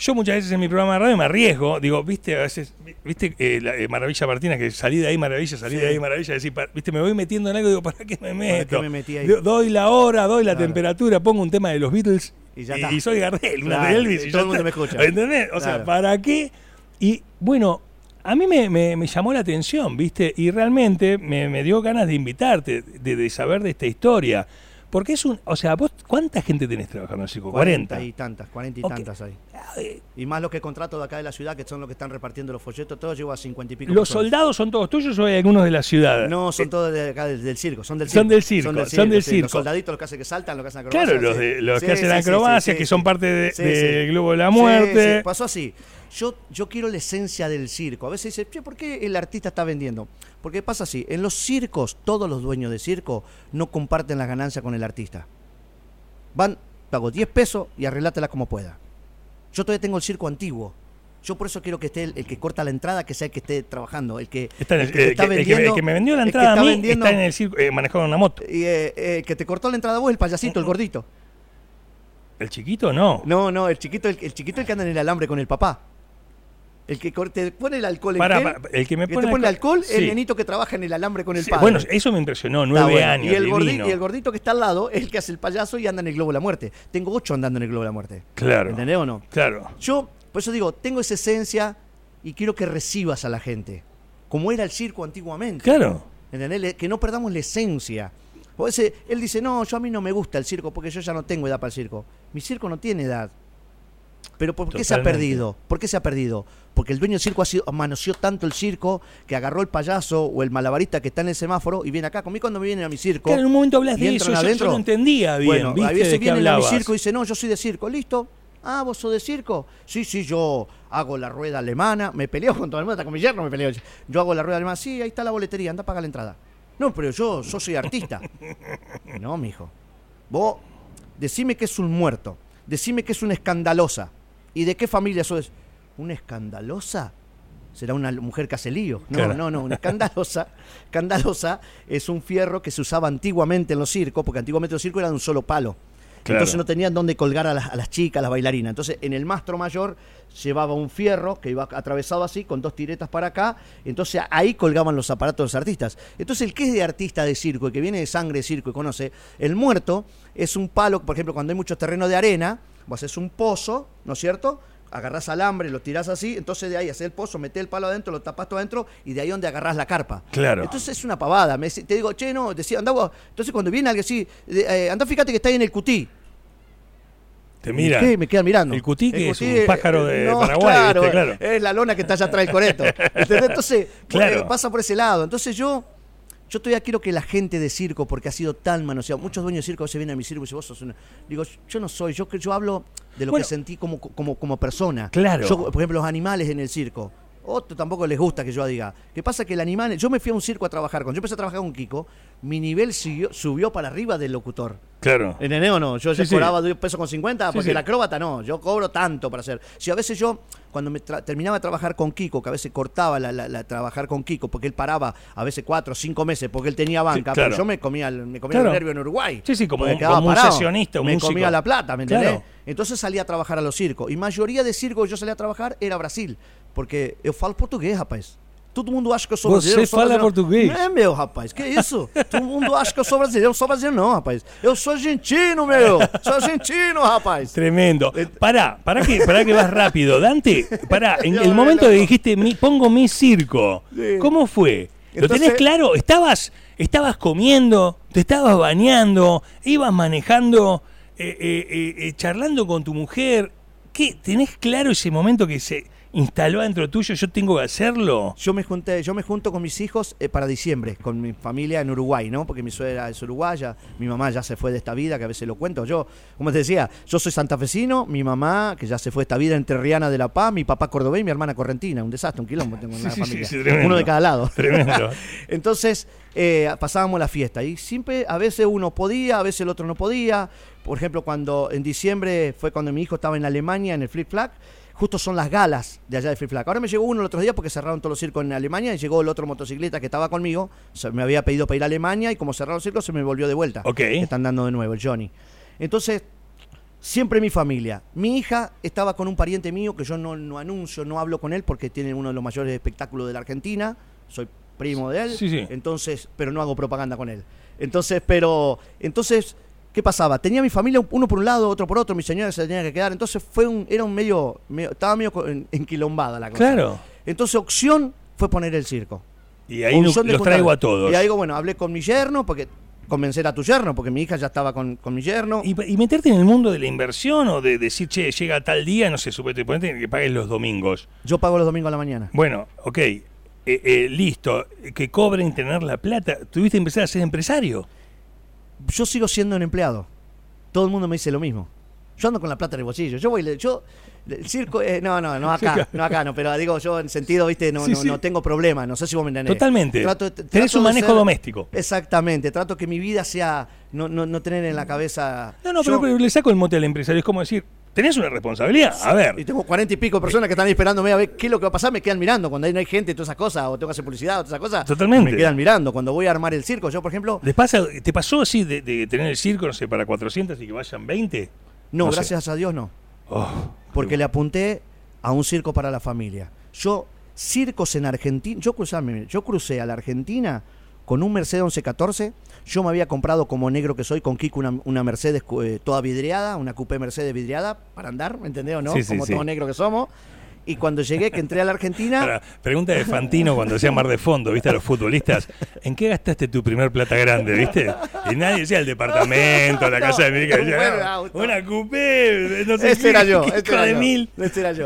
Yo muchas veces en mi programa de radio me arriesgo, digo, viste, a veces, vi- viste eh, la, eh, Maravilla Martina, que salí de ahí maravilla, salí Sí. de ahí maravilla, decir, pa- viste, me voy metiendo en algo, digo, ¿para qué me meto? qué me metí ahí? Do- Doy la hora, doy la Claro. temperatura, pongo un tema de los Beatles Y ya está. soy Gardel, Claro, de Elvis. y y todo el mundo me escucha. ¿Entendés? O sea. ¿para qué? Y bueno, a mí me, me- me llamó la atención, ¿viste? Y realmente me, me dio ganas de invitarte, de, de saber de esta historia. Porque es un. O sea, vos, ¿cuánta gente tenés trabajando en el circo? 40. y tantas, 40 y tantas hay. Eh, Y más los que contrato de acá de la ciudad, que son los que están repartiendo los folletos, todos llevo a 50 y pico. ¿Los personas. soldados son todos tuyos o hay algunos de la ciudad? No, son todos de acá del, del circo, son del Son circo. del circo, son del sí. circo. Los soldaditos, los que hacen que saltan, los que hacen acrobacias. Claro, los, de, los Sí, que hacen sí, acrobacias, que son parte de- del sí. Globo de la Muerte. sí, pasó así. Yo, yo quiero la esencia del circo. A veces dice, che, ¿por qué el artista está vendiendo? Porque pasa así, en los circos, todos los dueños de circo no comparten las ganancias con el artista. Van, pago 10 pesos y arreglátela como pueda. Yo todavía tengo el circo antiguo. Yo por eso quiero que esté el, el que corta la entrada, que sea el que esté trabajando, el que, Está en el, el que el el vendiendo. el que me vendió la el que entrada a está mí vendiendo- está en el circo eh, manejando una moto. y, eh, eh, que te cortó la entrada vos, el payasito, el gordito. ¿El chiquito no? No, no, el chiquito, el, el chiquito el que anda en el alambre con el papá. El que te pone el alcohol en Pará, gel, pará, el que me que pone te pone alcohol- alcohol, el sí. nenito que trabaja en el alambre con el Sí, padre. bueno, eso me impresionó, nueve bueno. años. Y el, gordi- divino. y el gordito que está al lado es el que hace el payaso y anda en el globo de la muerte. Tengo ocho andando en el globo de la muerte. Claro. ¿Entendés o no? Claro. Yo, por eso digo, tengo esa esencia y quiero que recibas a la gente. Como era el circo antiguamente. Claro. ¿Entendés? Que no perdamos la esencia. Porque ese- él dice, no, yo a mí no me gusta el circo porque yo ya no tengo edad para el circo. Mi circo no tiene edad. Pero ¿por qué se ha perdido? ¿Por qué se ha perdido? Porque el dueño del circo ha sido, manoseó tanto el circo que agarró el payaso o el malabarista que está en el semáforo y viene acá. Conmigo cuando me vienen a mi circo. Claro, en un momento hablas de eso, yo- yo, no entendía bien, Bueno, ¿viste? a veces ¿De qué vienen a mi circo y dicen, no, yo soy de circo, listo. Ah, vos sos de circo. Sí, sí, yo hago la rueda alemana. Me peleo con todo el mundo, hasta con mi yerno me peleo. Yo hago la rueda alemana. Sí, ahí está la boletería, anda a pagar la entrada. No, pero yo, yo soy artista. no, mijo. Vos, decime que es un muerto. Decime que es una escandalosa. ¿Y de qué familia sos? ¿Una escandalosa? Será una mujer que hace lío. No, Claro. no, no. Una escandalosa. Escandalosa es un fierro que se usaba antiguamente en los circos, porque antiguamente los circos eran de un solo palo. Claro. Entonces no tenían dónde colgar a las, a las chicas, a las bailarinas. Entonces en el mastro mayor llevaba un fierro que iba atravesado así, con dos tiretas para acá. Entonces ahí colgaban los aparatos de los artistas. Entonces el que es de artista de circo y que viene de sangre de circo y conoce, el muerto es un palo, por ejemplo, cuando hay mucho terreno de arena, vos haces un pozo, ¿no es cierto? Agarrás alambre, lo tirás así, entonces de ahí haces el pozo, metés el palo adentro, lo tapás todo adentro y de ahí donde agarrás la carpa. Claro. Entonces es una pavada. Me, te digo, che, no, decía, andá vos. Entonces cuando viene alguien así, eh, andá fíjate que está ahí en el cutí. Te mira. ¿Qué? Me quedan mirando. El cutí, que es un eh, pájaro de no, Paraguay, Claro, ¿viste? Claro. es la lona que está allá atrás del coreto. Entonces, Claro. eh, pasa por ese lado. Entonces yo, yo todavía quiero que la gente de circo, porque ha sido tan manoseado, muchos dueños de circo se vienen a mi circo y dicen, vos sos una... Digo, yo no soy, yo, yo hablo de lo Bueno. que sentí como, como, como persona. Claro. Yo, por ejemplo, los animales en el circo. Otro tampoco les gusta que yo diga. ¿Qué pasa? Que el animal. Yo me fui a un circo a trabajar. Cuando yo empecé a trabajar con Kiko, mi nivel siguió- subió para arriba del locutor. Claro. ¿Entendés o no? Yo Sí, ya sí. cobraba 10 pesos con 50 Sí, porque sí. el acróbata no. Yo cobro tanto para hacer. Si a veces yo, cuando me tra- terminaba de trabajar con Kiko, que a veces cortaba la, la- la- trabajar con Kiko, porque él paraba a veces 4 o 5 meses porque él tenía banca, claro. pero yo me comía el, me comía Claro. el nervio en Uruguay. Sí, sí, como un- quedaba como un sesionista, un Me músico. comía la plata, ¿me entendés? Claro. Entonces salía a trabajar a los circos. Y mayoría de circos que yo salía a trabajar era Brasil. Porque eu falo português, rapaz. Todo mundo acha que eu sou Você brasileiro. sou fala brasileiro. português? Não é, meu, rapaz. Que isso? Todo mundo acha que eu sou brasileiro. Eu não sou brasileiro, não, rapaz. Eu sou argentino, meu. Sou argentino, rapaz. Tremendo. Pará, pará que, pará que vas rápido. Dante, pará, en el momento que dijiste mi- pongo mi circo, Sí. ¿cómo fue? ¿Lo Entonces- tenés claro? ¿Estabas, estabas comiendo, te estabas bañando, ibas manejando, eh, eh, eh, eh, charlando con tu mujer? ¿Qué? ¿Tenés claro ese momento que se instaló dentro tuyo? Yo tengo que hacerlo. Yo me junté, yo me junto con mis hijos eh, para diciembre, con mi familia en Uruguay, ¿no? Porque mi suegra es uruguaya, mi mamá ya se fue de esta vida, que a veces lo cuento. Yo, como te decía, yo soy santafesino, mi mamá, que ya se fue de esta vida entrerriana de La Paz, mi papá cordobés y mi hermana correntina. Un desastre, un quilombo tengo en la Sí, sí, familia. sí, tremendo. Uno de cada lado. Tremendo. Entonces, eh, pasábamos la fiesta y siempre, a veces uno podía, a veces el otro no podía. Por ejemplo, cuando en diciembre fue cuando mi hijo estaba en Alemania en el Flip Flag, justo son las galas de allá de Flip Flag. Ahora me llegó uno el otro día porque cerraron todos los circos en Alemania y llegó el otro motocicleta que estaba conmigo, se- me había pedido para ir a Alemania y como cerraron los circos se me volvió de vuelta. Ok. Que están dando de nuevo, el Johnny. Entonces, siempre mi familia. Mi hija estaba con un pariente mío que yo no, no anuncio, no hablo con él porque tiene uno de los mayores espectáculos de la Argentina. Soy primo de él. Sí, sí. Entonces, pero no hago propaganda con él. Entonces, pero, entonces, ¿qué pasaba? Tenía mi familia uno por un lado, otro por otro, mi señora se tenía que quedar. Entonces fue un, era un medio, medio- estaba medio enquilombada la cosa. Claro. Entonces, opción fue poner el circo. Y ahí los traigo a todos. Y ahí digo, bueno, hablé con mi yerno, porque convencer a tu yerno, porque mi hija ya estaba con, con mi yerno. ¿Y, meterte en el mundo de la inversión o de decir, che, llega tal día, no sé, suponete que pagues los domingos? Yo pago los domingos a la mañana. Bueno, ok, eh, eh, listo, que cobren tener la plata. ¿Tuviste que empezar a ser empresario? Yo sigo siendo un empleado. Todo el mundo me dice lo mismo. Yo ando con la plata en el bolsillo. Yo voy, yo el circo, eh, no, no, no acá, no acá, no, pero digo yo en sentido, viste, no, no, tengo problema, no sé si vos me entendés. Totalmente. Tenés un manejo doméstico. Exactamente, trato que mi vida sea, no, no, no tener en la cabeza. No, no, pero, le saco el mote al empresario, es como decir, tenés una responsabilidad, a ver. Y tengo cuarenta y pico personas que están ahí esperándome a ver qué es lo que va a pasar, me quedan mirando. Cuando ahí no hay gente, todas esas cosas, o tengo que hacer publicidad, o todas esas cosas. Totalmente. Me quedan mirando. Cuando voy a armar el circo, yo, por ejemplo. pasa, ¿Te pasó así de, tener el circo, no sé, para 400 y que vayan 20? No, gracias a Dios no. Oh, porque le apunté a un circo para la familia. Yo, circos en Argentina, yo, yo crucé a la Argentina con un Mercedes 1114. Yo me había comprado como negro que soy con Kiko una, Mercedes eh, toda vidriada, una coupé Mercedes vidriada para andar, ¿me entendés o no? como todo negro que somos. Y cuando llegué, que entré a la Argentina. pregunta de Fantino cuando hacía Mar de Fondo, ¿viste? A los futbolistas. ¿En qué gastaste tu primer plata grande, viste? Y nadie decía el departamento, la casa de mi Una coupé, no sé ese era yo, ese era, de yo mil. ese era yo.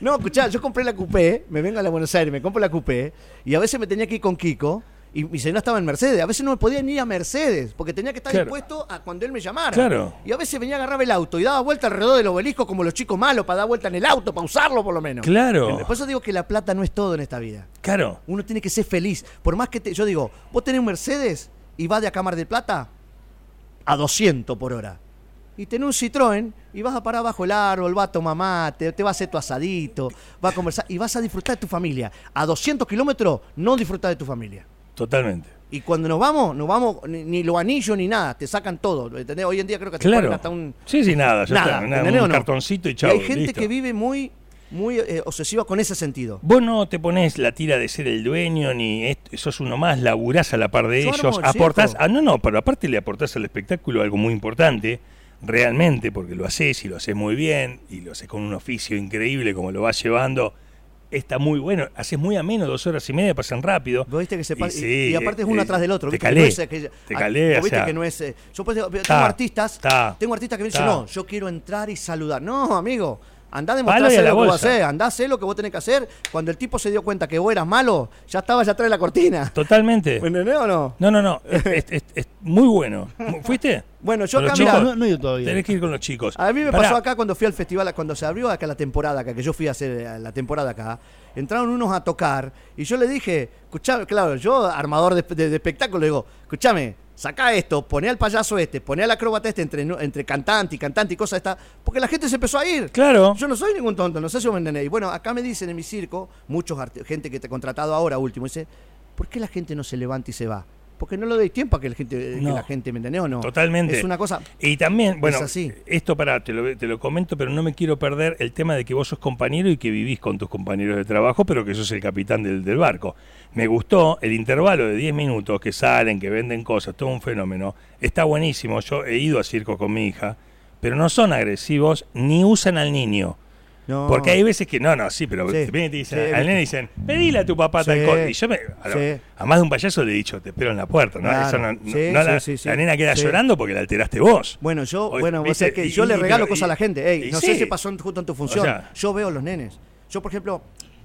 No, escuchá, yo compré la coupé, me vengo a la Buenos Aires, me compro la coupé, y a veces me tenía que ir con Kiko y mi señora estaba en Mercedes. A veces no me podía ni ir a Mercedes, porque tenía que estar dispuesto a cuando él me llamara. Claro. Y a veces venía a agarrar el auto y daba vuelta alrededor del obelisco como los chicos malos, para dar vuelta en el auto, para usarlo por lo menos. Claro. Por eso digo que la plata no es todo en esta vida. Claro. Uno tiene que ser feliz. Por más que te, yo digo, vos tenés un Mercedes y vas de acá a Mar del Plata a 200 por hora. Y tenés un Citroën y vas a parar bajo el árbol, vas a tomar mate, te vas a hacer tu asadito, vas a conversar y vas a disfrutar de tu familia. A 200 kilómetros no disfrutar de tu familia. Totalmente. Y cuando nos vamos, nos vamos, ni, lo anillo ni nada, te sacan todo. ¿entendés? Hoy en día creo que te ponen hasta un. Sí, sí, nada, ya está, un cartoncito y chao. hay gente que vive muy muy eh, obsesiva con ese sentido. Vos no te pones la tira de ser el dueño, ni esto, sos uno más, laburás a la par de ellos, aportás, ah, no, no, pero aparte le aportás al espectáculo algo muy importante, realmente, porque lo haces y lo haces muy bien, y lo haces con un oficio increíble como lo vas llevando está muy bueno. Haces muy ameno, dos horas y media pasan rápido. viste que se y, aparte es uno atrás del otro. Te calé. te calé, viste que no es. Eh, yo pues, tengo artistas. Tengo artistas que me dicen, no, yo quiero entrar y saludar. No, amigo. Andá a demostrarse lo que vos hacés, andá a hacer lo que vos tenés que hacer. Cuando el tipo se dio cuenta que vos eras malo, ya estaba ya atrás de la cortina. Totalmente. ¿Me entendés o no? No, no, no. es, muy bueno. ¿Fuiste? Bueno, yo acá, mira, no, no todavía. Tenés que ir con los chicos. A mí me pasó acá cuando fui al festival, cuando se abrió acá la temporada, acá, que yo fui a hacer eh, la temporada acá entraron unos a tocar y yo le dije, escuchame, claro, yo armador de, espectáculo, le digo, escúchame, saca esto, poné al payaso este, poné al acróbata este entre, entre cantante y cantante y cosas esta, porque la gente se empezó a ir. Claro. Yo no soy ningún tonto, no sé si me entendéis. Bueno, acá me dicen en mi circo, muchos gente que te ha contratado ahora último, dice, ¿por qué la gente no se levanta y se va? Porque no lo doy tiempo a que la gente, la gente me entiende o no. Totalmente. Es una cosa. Y también, bueno, esto para, te lo, te lo comento, pero no me quiero perder el tema de que vos sos compañero y que vivís con tus compañeros de trabajo, pero que sos el capitán del, del barco. Me gustó el intervalo de 10 minutos que salen, que venden cosas, todo un fenómeno. Está buenísimo. Yo he ido a circo con mi hija, pero no son agresivos ni usan al niño. Porque hay veces que, no, no, sí, pero sí, y dicen, al nene dicen, pedile a tu papá tal cosa. Y yo me, a, más de un payaso le he dicho, te espero en la puerta, ¿no? Eso no, la, la, nena queda llorando porque la alteraste vos. Bueno, yo, bueno, vos que yo le regalo cosas a la gente. Ey, no sé si pasó justo en tu función. yo veo los nenes. Yo, por ejemplo,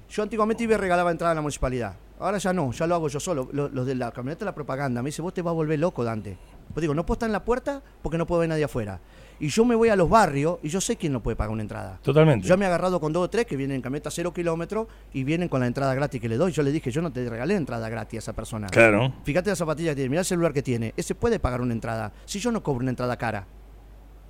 yo antiguamente iba y regalaba entrada a la municipalidad. Ahora ya no, ya lo hago yo solo. Los, de la camioneta de la propaganda me dice, vos te vas a volver loco, Dante. Pues digo, no puedo estar en la puerta porque no puedo ver nadie afuera y yo me voy a los barrios y yo sé quién no puede pagar una entrada. Totalmente. Yo me he agarrado con dos o tres que vienen en camioneta cero kilómetros y vienen con la entrada gratis que le doy. Yo le dije, yo no te regalé entrada gratis a esa persona. Claro. Fíjate la zapatilla que tiene, mira el celular que tiene. Ese puede pagar una entrada. Si yo no cobro una entrada cara.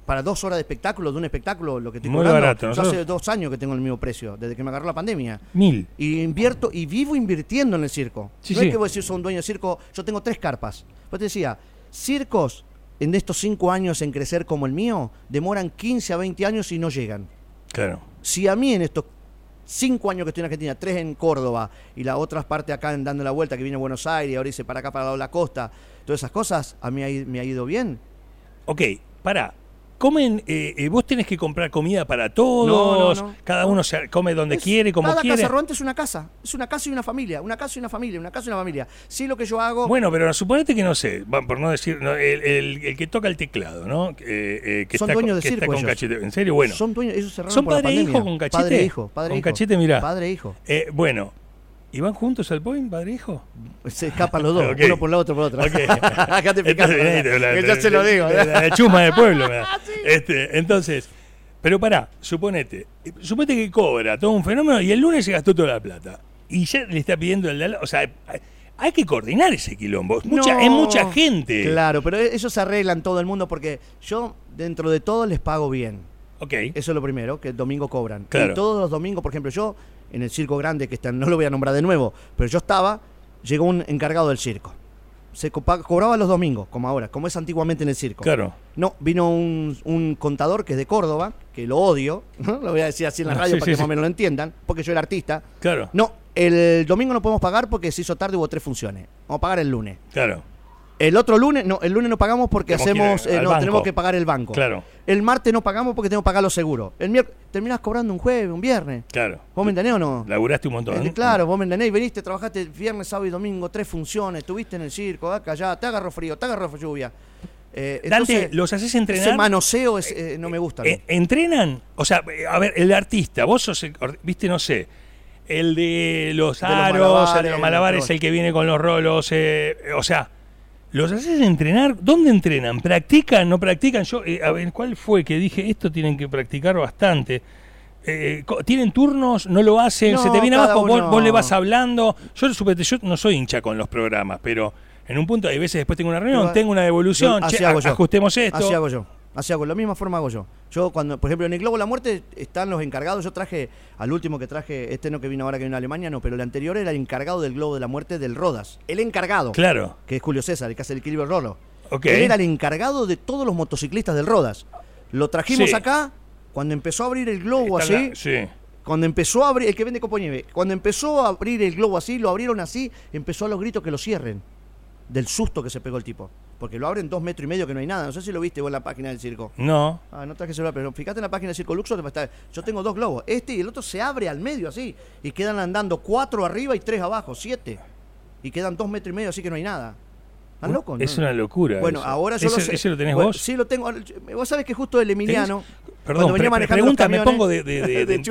Para dos horas de espectáculo, de un espectáculo, lo que estoy Muy barato. Yo hace dos años que tengo el mismo precio, desde que me agarró la pandemia. Mil. Y invierto, y vivo invirtiendo en el circo. no es que voy a decir, soy un dueño de circo, yo tengo tres carpas. Pues te decía, circos en estos cinco años en crecer como el mío, demoran 15 a 20 años y no llegan. Claro. Si a mí en estos cinco años que estoy en Argentina, tres en Córdoba y la otra parte acá en dando la vuelta, que viene a Buenos Aires, ahora dice para acá, para la costa, todas esas cosas, a mí me ha ido bien. Ok, para. Comen, eh, eh, vos tenés que comprar comida para todos, No, no, no. cada uno se come donde Es- quiere, como cada quiere. casa rodante es una casa. Es una casa y una familia. Una casa y una familia. Una casa y una familia. Sí, lo que yo hago. Bueno, pero suponete que no sé, por no decir, el, el- el que toca el teclado, ¿no? Eh, eh, que Son está, dueños de que está circo con ellos. cachete. ¿En serio? Bueno. Son dueños. Ellos cerraron ¿Son por la padre e hijo con cachete? Padre e hijo. Padre e Con hijo. cachete, mirá. Padre e hijo. Eh, bueno, ¿y van juntos al point, padre hijo? Se escapan los dos. Uno por un lado, otro por otro. Ok. Acá te yo se lo digo. La, la- la chuma del pueblo. me da. este, entonces, pero pará, suponete, suponete que cobra todo un fenómeno y el lunes se gastó toda la plata. Y ya le está pidiendo el O sea, hay, que coordinar ese quilombo. Es mucha, No. es mucha gente. Claro, pero ellos se arreglan todo el mundo porque yo, dentro de todo, les pago bien. Ok. Eso es lo primero, que el domingo cobran. Claro. Y todos los domingos, por ejemplo, yo, en el circo grande, que está, no lo voy a nombrar de nuevo, pero yo estaba, llegó un encargado del circo. Se cobraba los domingos, como ahora, como es antiguamente en el circo. Claro. No, vino un, un contador que es de Córdoba, que lo odio, ¿no? lo voy a decir así en la Ah, radio sí, para sí, que sí. más o menos lo entiendan, porque yo era artista. Claro. No, el domingo no podemos pagar porque se hizo tarde, hubo tres funciones. Vamos a pagar el lunes. Claro. El otro lunes, no, el lunes no pagamos porque Tenemos hacemos, eh, no, banco. tenemos que pagar el banco. Claro. El martes no pagamos porque tenemos que pagar los seguros. El miércoles terminás cobrando un jueves, un viernes. Claro. ¿Vos me entendés o no? Laburaste un montón. Eh, claro, vos me entendés, veniste, trabajaste viernes, sábado y domingo, tres funciones, estuviste en el circo, acá, allá, te agarró frío, te agarró lluvia. Eh, Dante, entonces, ¿los haces entrenar? Ese manoseo es, eh, no me gusta. ¿Entrenan? O sea, a ver, el artista, vos sos, el, viste, no sé, el de los De los aros, el de malabares, los malabares, el que viene con los rolos, eh, o sea, ¿los haces entrenar? ¿Dónde entrenan? ¿Practican? ¿No practican? Yo, eh, a ver, ¿cuál fue que dije, esto tienen que practicar bastante? Eh, co- ¿Tienen turnos? ¿No lo hacen? No, ¿Se te viene abajo? Vos, uno- vos le vas hablando? Yo, yo no soy hincha con los programas, pero en un punto, hay veces después tengo una reunión, tengo una devolución, che, yo. ajustemos esto. Así hago yo. Así hago, de la misma forma hago yo. Yo cuando, por ejemplo, en el Globo de la Muerte están los encargados. Yo traje, al último que traje, este no que vino ahora que vino a Alemania, no, pero el anterior era el encargado del Globo de la Muerte del Rodas. El encargado. Claro. Que es Julio César, el que hace el equilibrio rolo. Él era el encargado de todos los motociclistas del Rodas. Lo trajimos Sí. acá, cuando empezó a abrir el globo Está así, la- sí. cuando empezó a abrir, el que vende copo nieve, cuando empezó a abrir el globo así, lo abrieron así, empezó a los gritos que lo cierren. Del susto que se pegó el tipo. Porque lo abren dos metros y medio que no hay nada. No sé si lo viste vos en la página del circo. No. Ah, no traje celular, pero fíjate en la página del Circo está- yo tengo dos globos. Este y el otro se abre al medio así. Y quedan andando cuatro arriba y tres abajo, siete. Y quedan dos metros y medio así que no hay nada. ¿Están locos? Es no? una locura. Bueno, eso. ahora yo ¿Ese, lo sé. ese lo tenés Bueno, vos? Sí, lo tengo. Vos sabés que justo el Emiliano. Perdón, pre- pre- los pregunta, me pongo de, de, de,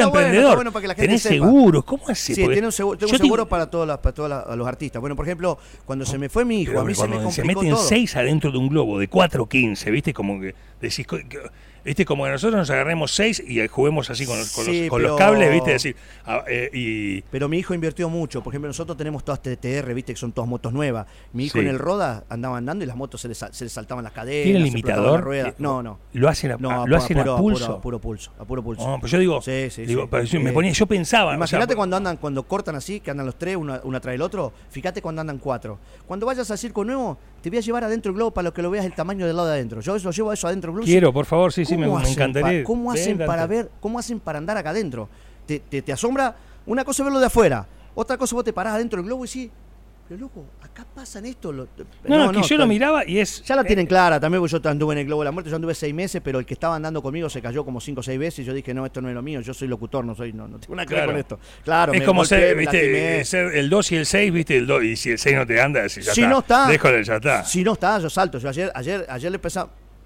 No, a bueno, emprendedor. bueno la ¿Tenés sepa. seguros? ¿Cómo haces? Sí, un seguro, tengo yo un seguro tengo- para todos, las- para todos la- los artistas. Bueno, por ejemplo, cuando se me fue mi hijo, pero a mí se me cuando se, complicó meten todo. seis adentro de un globo de 4.15, ¿viste? Como que decís, ¿viste? Como que nosotros nos agarremos seis y juguemos así con los, con los- los cables, ¿viste? Decir, ah, eh, y Pero mi hijo invirtió mucho. Por ejemplo, nosotros tenemos todas TTR, viste, que son todas motos nuevas. Mi hijo Sí. en el Roda andaba andando y las motos se le, se le saltaban las cadenas. ¿Tiene limitador? las ruedas. Eh, No, no. lo hacen a, No, a- a lo hacen a, puro, pulso. puro- a puro pulso. A puro pulso. No, pues yo digo, Sí, sí, digo, sí. me Eh, ponía, yo pensaba, o sea, Imagínate cuando andan, cuando cortan así, que andan los tres, uno, uno atrás del otro. Fíjate cuando andan cuatro. Cuando vayas al circo nuevo, te voy a llevar adentro el globo para lo que lo veas el tamaño del lado de adentro. Yo eso llevo eso adentro globo. quiero, por favor, sí, sí, me, ¿Cómo me encantaría. pa- ¿Cómo hacen para ver, cómo hacen para andar acá adentro? Te, te, te asombra, una cosa es verlo de afuera, otra cosa vos te parás adentro del globo y decís, pero loco, acá pasan esto. lo- No, no, que yo lo miraba y es. Ya la eh, tienen clara, también porque yo anduve en el Globo de la Muerte, yo anduve seis meses, pero el que estaba andando conmigo se cayó como cinco o seis veces y yo dije, no, esto no es lo mío, yo soy locutor, no soy, no, no tengo nada que ver Claro. con esto. Claro, es me como ser, viste, eh, ser el 2 y el 6, viste, el 2, y si el 6 no te anda, si ya Si está. no está. Déjale, ya está. Si no está, yo salto. Yo ayer, ayer, ayer le empecé,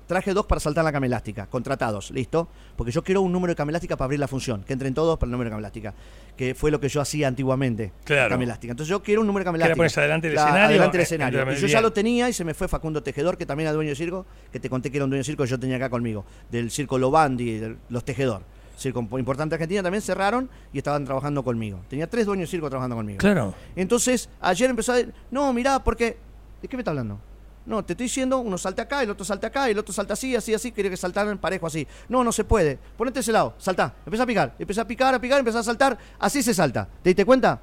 traje dos para saltar la cama elástica, contratados, ¿listo? Porque yo quiero un número de cama elástica para abrir la función, que entren todos para el número de cama elástica, que fue lo que yo hacía antiguamente. Claro. Cama elástica. Entonces yo quiero un número de cama elástica. pones adelante del escenario, Adelante del eh, escenario. Y yo bien. ya lo tenía y se me fue Facundo Tejedor, que también era dueño de circo, que te conté que era un dueño de circo que yo tenía acá conmigo, del circo Lobandi, los Tejedor. Circo importante Argentina también cerraron y estaban trabajando conmigo. Tenía tres dueños de circo trabajando conmigo. Claro. Entonces, ayer empezó a decir, no, mirá, porque... ¿De qué me está hablando? No, te estoy diciendo, uno salta acá, el otro salta acá, el otro salta así, así, así, quería que saltaran parejo así. No, no se puede. Ponete ese lado, saltá, empieza a picar, empieza a picar, a picar, empieza a saltar, así se salta. ¿Te diste cuenta?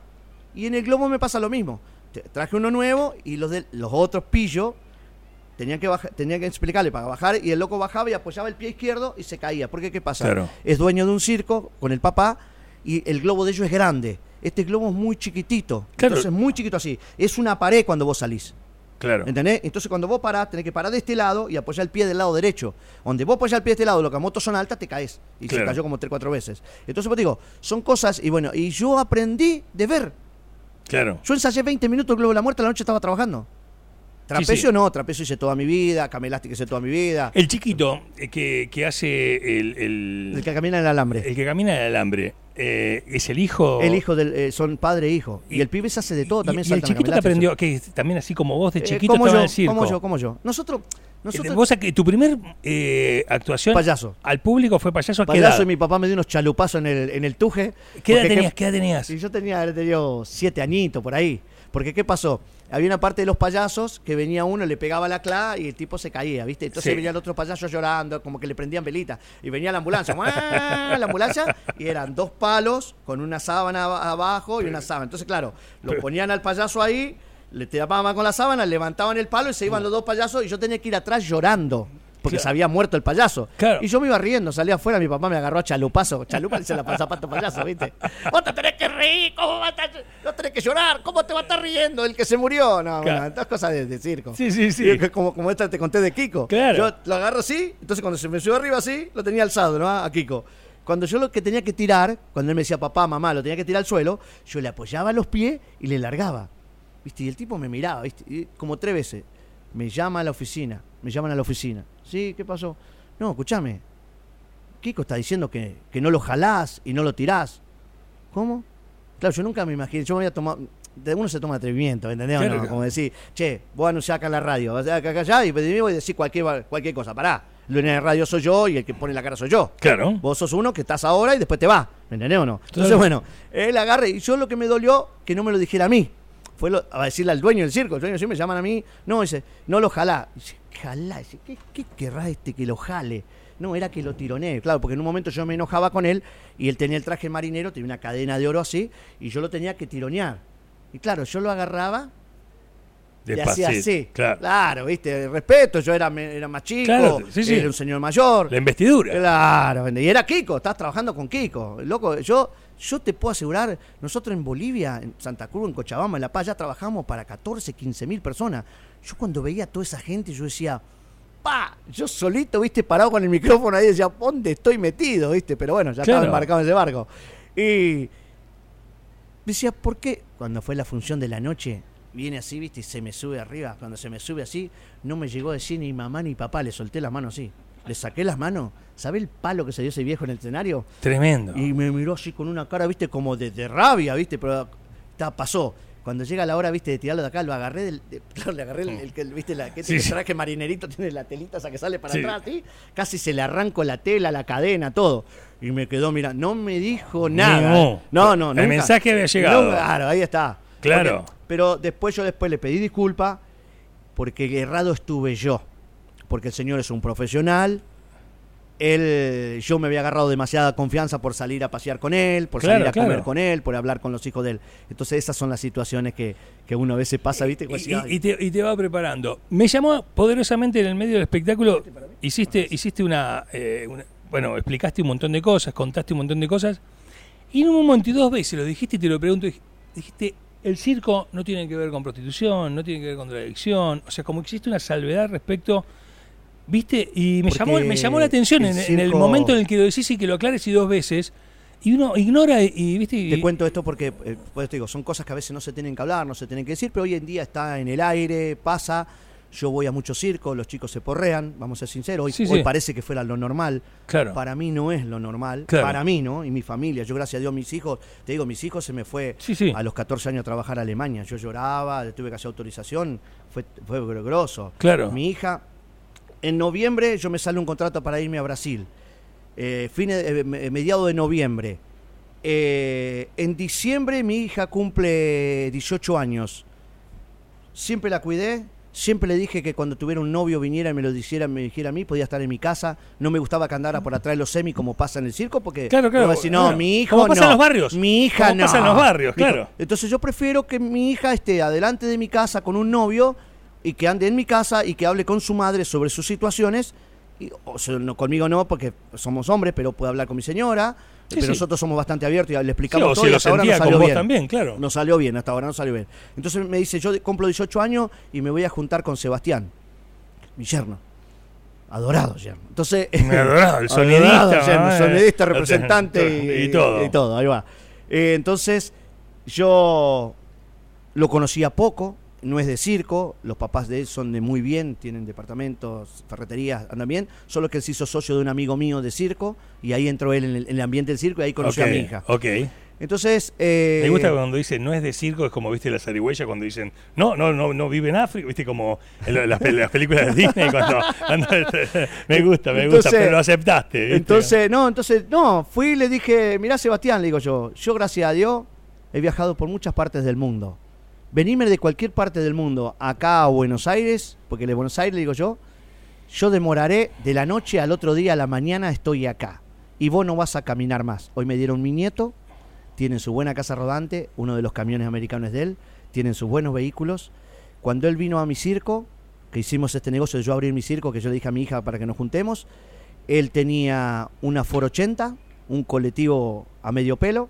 Y en el globo me pasa lo mismo. Traje uno nuevo y los de los otros pillos tenían que bajar, tenían que explicarle para bajar y el loco bajaba y apoyaba el pie izquierdo y se caía. Porque qué pasa? Claro. Es dueño de un circo con el papá y el globo de ellos es grande. Este globo es muy chiquitito. Claro. Entonces muy chiquito así. Es una pared cuando vos salís. Claro. ¿Entendés? Entonces cuando vos parás, tenés que parar de este lado y apoyar el pie del lado derecho. Donde vos apoyás el pie de este lado, lo que las motos son altas, te caes. Y se Claro. cayó como tres, cuatro veces. Entonces vos digo, son cosas, y bueno, y yo aprendí de ver. Claro. Yo ensayé 20 minutos el Globo de la Muerte, a la noche estaba trabajando. Trapecio Sí, sí. no, trapecio hice toda mi vida, camelástica hice toda mi vida. El chiquito eh, que, que hace el, el, El que camina en el alambre. el que camina en el alambre, eh, es el hijo. El hijo del, eh, son padre e hijo. Y, Y- el pibe se hace de todo, también y, el chiquito te camelástica. aprendió, que también así como vos de Eh, chiquito como estaba yo, en el circo. como yo, como yo. Nosotros, Eh, nosotros Vos que tu primer eh, actuación Payaso. al público fue payaso payaso y mi papá me dio unos chalupazos en el, en el tuje. ¿Qué edad tenías? ¿Qué edad tenías? Y yo tenía, tenido siete añitos por ahí. Porque ¿qué pasó? Había una parte de los payasos que venía uno, le pegaba la cla y el tipo se caía, ¿viste? Entonces Sí. venía el otro payaso llorando, como que le prendían velita. Y venía la ambulancia, la ambulancia, y eran dos palos con una sábana ab- abajo y una sábana. Entonces, claro, lo ponían al payaso ahí, le tapaban con la sábana, levantaban el palo y se iban los dos payasos y yo tenía que ir atrás llorando. Porque Claro. se había muerto el payaso. Claro. Y yo me iba riendo, salía afuera, mi papá me agarró a chalupazo. Chalupa dice la zapato payaso, ¿viste? Vos te tenés que reír, ¿cómo vas a no tenés que llorar? ¿Cómo te va a estar riendo el que se murió? No, Claro. bueno, estas cosas de, de circo. Sí, sí, sí. Como, como esta te conté de Kiko. Claro. Yo lo agarro así, entonces cuando se me subió arriba así, lo tenía alzado, ¿no? A Kiko. Cuando yo lo que tenía que tirar, cuando él me decía papá, mamá, lo tenía que tirar al suelo, yo le apoyaba los pies y le largaba. ¿Viste? Y el tipo me miraba, ¿viste? Y como tres veces. Me llama a la oficina, me llaman a la oficina. ¿Sí? ¿Qué pasó? No, escúchame. Kiko está diciendo que, que no lo jalás y no lo tirás. ¿Cómo? Claro, yo nunca me imaginé, yo me había tomado, de uno se toma atrevimiento, ¿entendés? o Claro, no? Como decir, che, voy a anunciar acá en la radio, vas acá, acá, allá, y voy a decir cualquier, cualquier cosa. Pará, lo en la radio soy yo y el que pone la cara soy yo. Claro. Vos sos uno que estás ahora y después te va, ¿me entendés o no? Entonces, Claro. bueno, él agarre y yo lo que me dolió, que no me lo dijera a mí. Fue lo- a decirle al dueño del circo, el dueño me llaman a mí, no, dice, no lo jalá. Dice, jalá, dice, ¿qué, qué querrá este que lo jale? No, era que lo tironé, claro, porque en un momento yo me enojaba con él y él tenía el traje marinero, tenía una cadena de oro así, y yo lo tenía que tironear. Y claro, yo lo agarraba y hacía así. Claro. viste, respeto, yo era, era más chico, Claro, sí, sí. era un señor mayor. La investidura. Claro, y era Kiko, estás trabajando con Kiko. Loco, yo, yo te puedo asegurar, nosotros en Bolivia, en Santa Cruz, en Cochabamba, en La Paz, ya trabajamos para 14, 15 mil personas. Yo cuando veía a toda esa gente, yo decía, pa, yo solito, viste, parado con el micrófono ahí, decía, ¿dónde estoy metido? viste Pero bueno, ya Claro. estaba embarcado en ese barco. Y decía, ¿por qué? Cuando fue la función de la noche, viene así, viste, y se me sube arriba. Cuando se me sube así, no me llegó a decir ni mamá ni papá, le solté las manos así. Le saqué las manos. ¿Sabe el palo que se dio ese viejo en el escenario? Tremendo. Y me miró así con una cara, viste, como de, de rabia, viste, pero ta, pasó. Cuando llega la hora, viste, de tirarlo de acá, lo agarré del. de- claro, le agarré el, el que, viste, la, que Sí, tiene sí. traje marinerito, tiene la telita esa que sale para Sí. atrás, ¿sí? Casi se le arranco la tela, la cadena, todo. Y me quedó, mira, no me dijo nada. No. No, no, El nunca. mensaje había llegado. No, claro, ahí está. Claro. Porque- pero después yo después le pedí disculpa porque errado estuve yo. Porque el señor es un profesional. Él, yo me había agarrado demasiada confianza por salir a pasear con él, por Claro, salir a comer claro. con él, por hablar con los hijos de él. Entonces esas son las situaciones que, que uno a veces pasa, ¿viste? Y, y- y te, y te va preparando. Me llamó poderosamente en el medio del espectáculo. Hiciste, hiciste una, eh, una- Bueno, explicaste un montón de cosas, contaste un montón de cosas. Y en un momento y dos veces lo dijiste y te lo pregunto. dij- Dijiste, el circo no tiene que ver con prostitución, no tiene que ver con drogadicción. O sea, como existe una salvedad respecto. ¿Viste? Y me Porque llamó, me llamó la atención el en, en el momento en el que lo decís y que lo aclares y dos veces. Y uno ignora y, y, ¿viste? Y- Te cuento esto porque, eh, pues te digo, son cosas que a veces no se tienen que hablar, no se tienen que decir, pero hoy en día está en el aire, pasa. Yo voy a muchos circos, los chicos se porrean, vamos a ser sinceros. Hoy, Sí, hoy sí. parece que fuera lo normal. Claro. Para mí no es lo normal. Claro. Para mí, ¿no? Y mi familia. Yo, gracias a Dios, mis hijos, te digo, mis hijos se me fue Sí, a los 14 años a trabajar a Alemania. Yo lloraba, tuve que hacer autorización, fue, fue grosso. Claro. Mi hija, en noviembre yo me sale un contrato para irme a Brasil. Eh, fines, eh, me- mediado de noviembre. Eh, en diciembre mi hija cumple 18 años. Siempre la cuidé, siempre le dije que cuando tuviera un novio viniera y me lo dijera, me dijera a mí, podía estar en mi casa. No me gustaba que andara por atrás de los semis como pasa en el circo, porque Claro, claro, no va a decir, no, claro. mi hijo Como pasa no. en los barrios. Mi hija Como no. pasa en los barrios, claro. Entonces yo prefiero que mi hija esté adelante de mi casa con un novio y que ande en mi casa y que hable con su madre sobre sus situaciones. Y, o sea, no, conmigo no, porque somos hombres, pero puede hablar con mi señora. pero sí. nosotros somos bastante abiertos y le Sí, explicamos o todo si y hasta ahora nos salió bien. también, claro. Nos salió bien, hasta ahora no salió bien. Entonces me dice, yo cumplo 18 años y me voy a juntar con Sebastián, mi yerno. Adorado yerno. Entonces, Me adoraba, el Adorado sonidista. yerno, ¿no? sonidista, Eh, representante y, y todo. y todo, ahí va. Eh, entonces, yo lo conocía poco, no es de circo, los papás de él son de muy bien, tienen departamentos, ferreterías, andan bien, solo que él se hizo socio de un amigo mío de circo y ahí entró él en el, en el ambiente del circo y ahí conoció Ok, a mi hija. Ok. Entonces, eh, Me gusta cuando dice no es de circo, es como viste la zarigüeya cuando dicen no, no, no, no vive en África, viste como en la- las, pel- las películas de Disney cuando, cuando- me gusta, me gusta, pero lo aceptaste. ¿viste? Entonces, no, entonces, no, fui y le dije, mirá Sebastián, le digo yo, yo gracias a Dios he viajado por muchas partes del mundo. Venirme de cualquier parte del mundo acá a Buenos Aires, porque de Buenos Aires digo yo, yo demoraré de la noche al otro día a la mañana estoy acá. Y vos no vas a caminar más. Hoy me dieron mi nieto, tienen su buena casa rodante, uno de los camiones americanos de él, tienen sus buenos vehículos. Cuando él vino a mi circo, que hicimos este negocio de yo abrir mi circo, que yo le dije a mi hija para que nos juntemos, él tenía una Ford 80, un colectivo a medio pelo,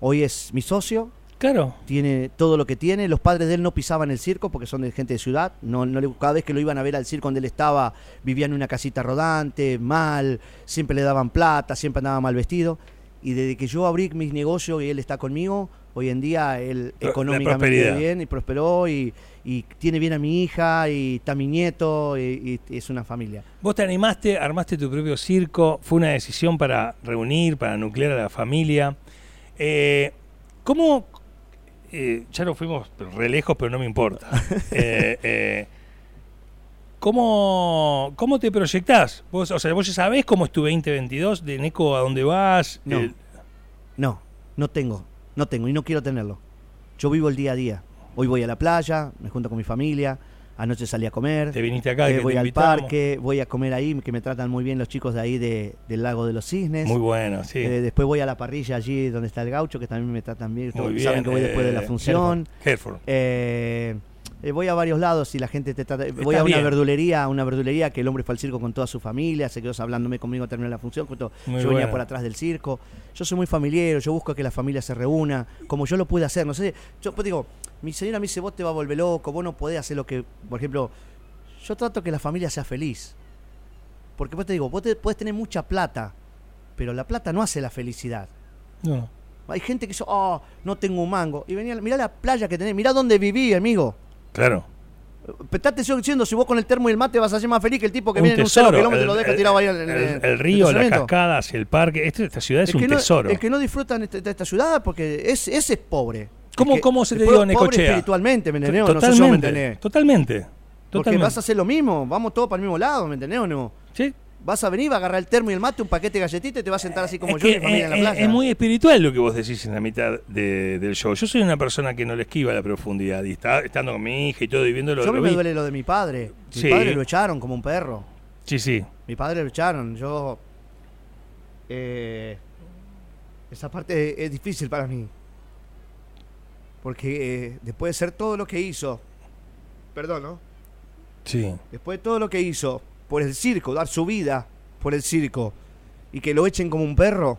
hoy es mi socio, Claro. tiene todo lo que tiene. Los padres de él no pisaban el circo porque son de gente de ciudad. No, no le- cada vez que lo iban a ver al circo donde él estaba, vivía en una casita rodante, mal, siempre le daban plata, siempre andaba mal vestido. Y desde que yo abrí mis negocios y él está conmigo, hoy en día él La económicamente prosperidad. bien y prosperó y, y tiene bien a mi hija y está mi nieto y, y es una familia. Vos te animaste, armaste tu propio circo, fue una decisión para reunir, para nuclear a la familia. Eh, ¿Cómo, eh, ya nos fuimos re lejos, pero no me importa. Eh, eh, ¿cómo, ¿Cómo te proyectás? Vos, o sea, vos ya sabés cómo es tu 2022, de Neco a dónde vas. No. El- No, no tengo, no tengo y no quiero tenerlo. Yo vivo el día a día. Hoy voy a la playa, me junto con mi familia, anoche salí a comer. te viniste acá, Eh, que voy te al invitamos. parque, voy a comer ahí, que me tratan muy bien los chicos de ahí de- del lago de los cisnes. Muy bueno, sí. Eh, después voy a la parrilla allí donde está el gaucho, que también me tratan bien. Muy bien. Saben que voy después de la eh, función. Hereford, Hereford. Eh, voy a varios lados y la gente te trata. Voy a una bien. verdulería, a una verdulería que el hombre fue al circo con toda su familia, se quedó hablándome conmigo, terminó la función. justo yo venía por atrás del circo. Yo soy muy familiar, yo busco que la familia se reúna, como yo lo pude hacer. No sé, yo pues digo, mi señora me dice, vos te va a volver loco, vos no podés hacer lo que, por ejemplo, yo trato que la familia sea feliz. Porque vos te digo, vos te, podés tener mucha plata, pero la plata no hace la felicidad. No. Hay gente que dice, oh, no tengo un mango. Y venía, mirá la playa que tenés, mirá dónde viví, amigo. Claro. Atención diciendo, si vos con el termo y el mate vas a ser más feliz que el tipo que Un viene en un kilómetros y El- lo deja el- tirado ahí en el, en- en el río, las cascadas, el parque. Esto- esta ciudad es El un no, tesoro. el que no disfruta en esta, de esta ciudad, porque es, ese es pobre. ¿Cómo- El cómo se te el dio, pobre Necochea? espiritualmente, ¿me entendés? No sé totalmente, me entendés. totalmente. Porque Totalmente. vas a hacer lo mismo, vamos todos para el mismo lado, ¿me entendés o no? Sí. Vas a venir, vas a agarrar el termo y el mate, un paquete de galletitas y te vas a sentar así como Es yo y mi familia en la playa. es muy espiritual lo que vos decís en la mitad de- del show. Yo soy una persona que no le esquiva la profundidad y está estando con mi hija y todo y viendo lo Yo lo me vi. duele lo de mi padre. Mi Sí. padre lo echaron como un perro. Sí, sí. Mi padre lo echaron. Yo. eh, esa parte es difícil para mí. Porque eh, después de ser todo lo que hizo. Perdón, ¿no? Sí. Después de todo lo que hizo por el circo, dar su vida por el circo. Y que lo echen como un perro.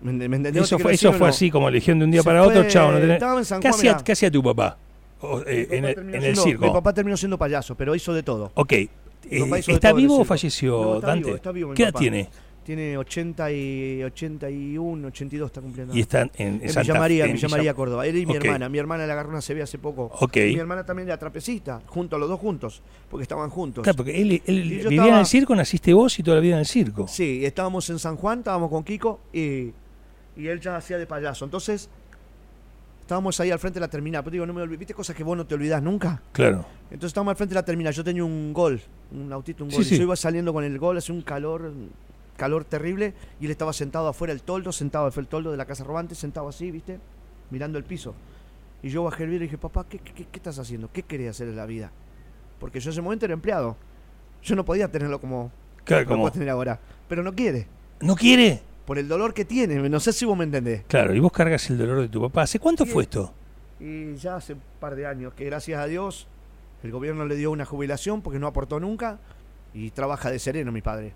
¿Me, me? Eso ¿Te fue, eso fue no? así como eligión de un día Se para otro, fue- chao. No tenés- estaba en San ¿Qué, Juan, hacía, qué hacía tu papá O, eh, en, el, terminó en el siendo- circo? Mi papá terminó siendo payaso, pero hizo de todo. Ok. Eh, de ¿Está todo vivo o falleció No, está Dante? vivo, está vivo mi ¿Qué edad tiene? Tiene 80 y 81, 82 está cumpliendo. Y está en, en En Santa Villa María, en en Villa María, Córdoba. Él y mi hermana. Mi hermana le agarró una CB hace poco. Ok. Y mi hermana también era trapecista, junto a los dos juntos, porque estaban juntos. Claro, porque él, él vivía en estaba- el circo, naciste vos y toda la vida en el circo. Sí, estábamos en San Juan, estábamos con Kiko y, y él ya hacía de payaso. Entonces, estábamos ahí al frente de la terminal. Pero digo, no me olvidé, ¿viste cosas que vos no te olvidás nunca? Claro. Entonces estábamos al frente de la terminal. Yo tenía un gol, un autito, un Sí, gol. sí. Y yo iba saliendo con el gol, hace un calor, calor terrible. Y él estaba sentado afuera del toldo, sentado fue el toldo de la casa robante, sentado así, ¿viste? Mirando el piso. Y yo bajé el vidrio y dije, papá, ¿qué, qué, qué estás haciendo? ¿Qué querés hacer en la vida? Porque yo en ese momento era empleado. Yo no podía tenerlo como, Claro, como tener ahora. Pero no quiere. ¿No quiere? Por el dolor que tiene. No sé si vos me entendés. Claro, y vos cargas el dolor de tu papá. ¿Hace cuánto Sí. fue esto? Y ya hace un par de años que gracias a Dios el gobierno le dio una jubilación porque no aportó nunca y trabaja de sereno mi padre.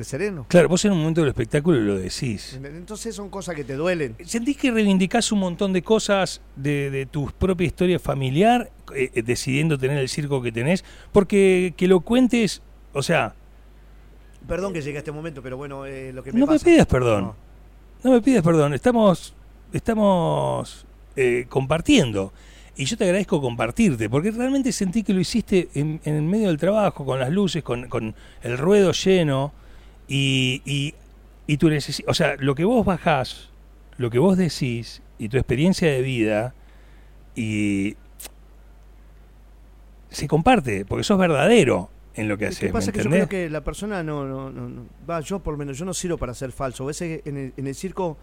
De sereno. Claro, vos en un momento del espectáculo lo decís. Entonces son cosas que te duelen. ¿Sentís que reivindicás un montón de cosas de, de tu propia historia familiar, eh, eh, decidiendo tener el circo que tenés? Porque que lo cuentes, o sea, Perdón que llegue a este momento, pero bueno, eh, lo que me no me pidas perdón. No. No me pides perdón, estamos, estamos eh, compartiendo. Y yo te agradezco compartirte, porque realmente sentí que lo hiciste en, en el medio del trabajo, con las luces, con, con el ruedo lleno, y, y, y tu necesi- O sea, lo que vos bajás, lo que vos decís, y tu experiencia de vida, y se comparte, porque sos verdadero en lo que Lo haces, que ¿me pasa es que yo creo que la persona no, no, no, no- va, yo por lo menos, yo no sirvo para ser falso. A veces en el, en el circo,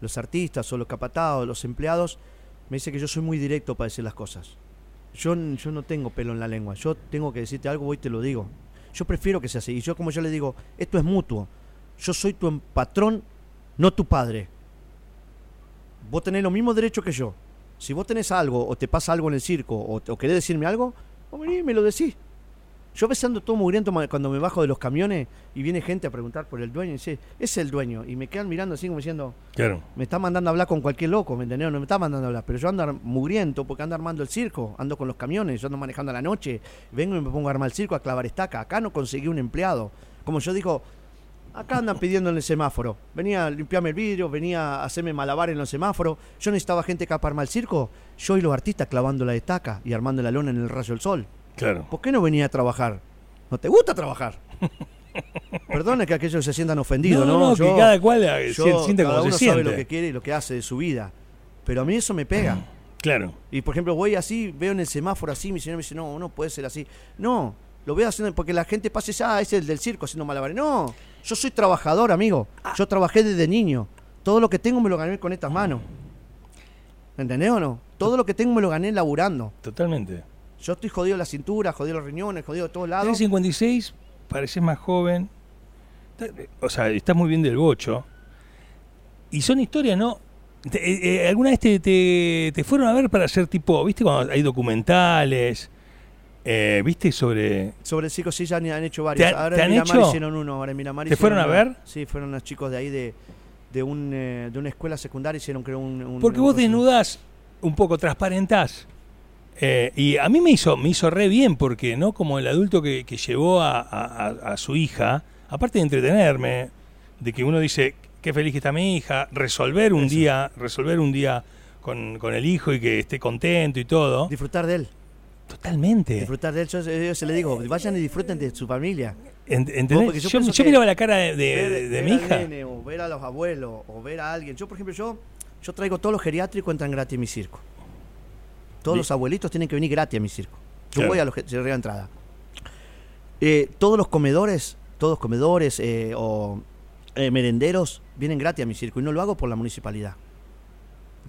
los artistas o los capatados, los empleados, me dicen que yo soy muy directo para decir las cosas. Yo, yo no tengo pelo en la lengua. Yo tengo que decirte algo, voy y te lo digo. Yo prefiero que sea así. Y yo, como yo le digo, esto es mutuo. Yo soy tu patrón, no tu padre. Vos tenés los mismos derechos que yo. Si vos tenés algo o te pasa algo en el circo o, querés decirme algo, vos venís y me lo decís. Yo a veces ando todo mugriento cuando me bajo de los camiones y viene gente a preguntar por el dueño y dice, es el dueño. Y me quedan mirando así como diciendo, Claro. me está mandando a hablar con cualquier loco, ¿me entendés? No me está mandando a hablar. Pero yo ando mugriento porque ando armando el circo, ando con los camiones, yo ando manejando a la noche, vengo y me pongo a armar el circo, a clavar estaca. Acá no conseguí un empleado. Como yo digo, acá andan pidiendo en el semáforo. Venía a limpiarme el vidrio, venía a hacerme malabar en los semáforos. Yo necesitaba gente acá para armar el circo. Yo y los artistas clavando la estaca y armando la lona en el rayo del sol. Claro. ¿Por qué no venía a trabajar? ¿No te gusta trabajar? Perdona que aquellos se sientan ofendidos, ¿no? no, no, que cada cual eh, yo- se siente cada como uno se sabe siente. lo que quiere y lo que hace de su vida. Pero a mí eso me pega. Claro. Y por ejemplo, voy así, veo en el semáforo así, mi señor me dice, no, no puede ser así. No, lo veo haciendo porque la gente pasa y dice, ah, es el del circo haciendo malabares. No, yo soy trabajador, amigo. Yo trabajé desde niño. Todo lo que tengo me lo gané con estas manos. ¿Entendés o no? Todo lo que tengo me lo gané laburando. Totalmente. Yo estoy jodido la cintura, jodido los riñones, jodido de todos lados. Tenés 56, pareces más joven. O sea, estás muy bien del bocho. Y son historias, ¿no? Te- eh, eh, ¿Alguna vez te, te- te fueron a ver para hacer tipo, viste, cuando hay documentales? eh, ¿Viste sobre...? Sobre el circo sí ya han, hecho varios. ¿Te ahora te en han Miramar hecho? hicieron uno. Ahora en Miramar ¿Te fueron a ver? Sí, fueron unos chicos de ahí de, de, un, de una escuela secundaria hicieron creo un... un- Porque vos desnudás, un poco transparentás. Eh, y a mí me hizo, me hizo re bien porque, ¿no? Como el adulto que, que llevó a, a- su hija, aparte de entretenerme, de que uno dice, qué feliz que está mi hija, resolver un Eso. día, resolver un día con, con el hijo y que esté contento y todo. Disfrutar de él. Totalmente. Disfrutar de él. Yo, yo se le digo, vayan y disfruten de su familia. Ent- ¿entendés? porque yo miraba la cara de, de- ver, de ver mi hija. nene, o ver a los abuelos, o ver a alguien. Yo, por ejemplo, yo, yo traigo todos los geriátricos, entran gratis en mi circo. Todos Bien. los abuelitos tienen que venir gratis a mi circo. Yo Claro. voy a los ge- se regala entrada. Eh, todos los comedores, todos comedores eh, o eh, merenderos vienen gratis a mi circo y no lo hago por la municipalidad.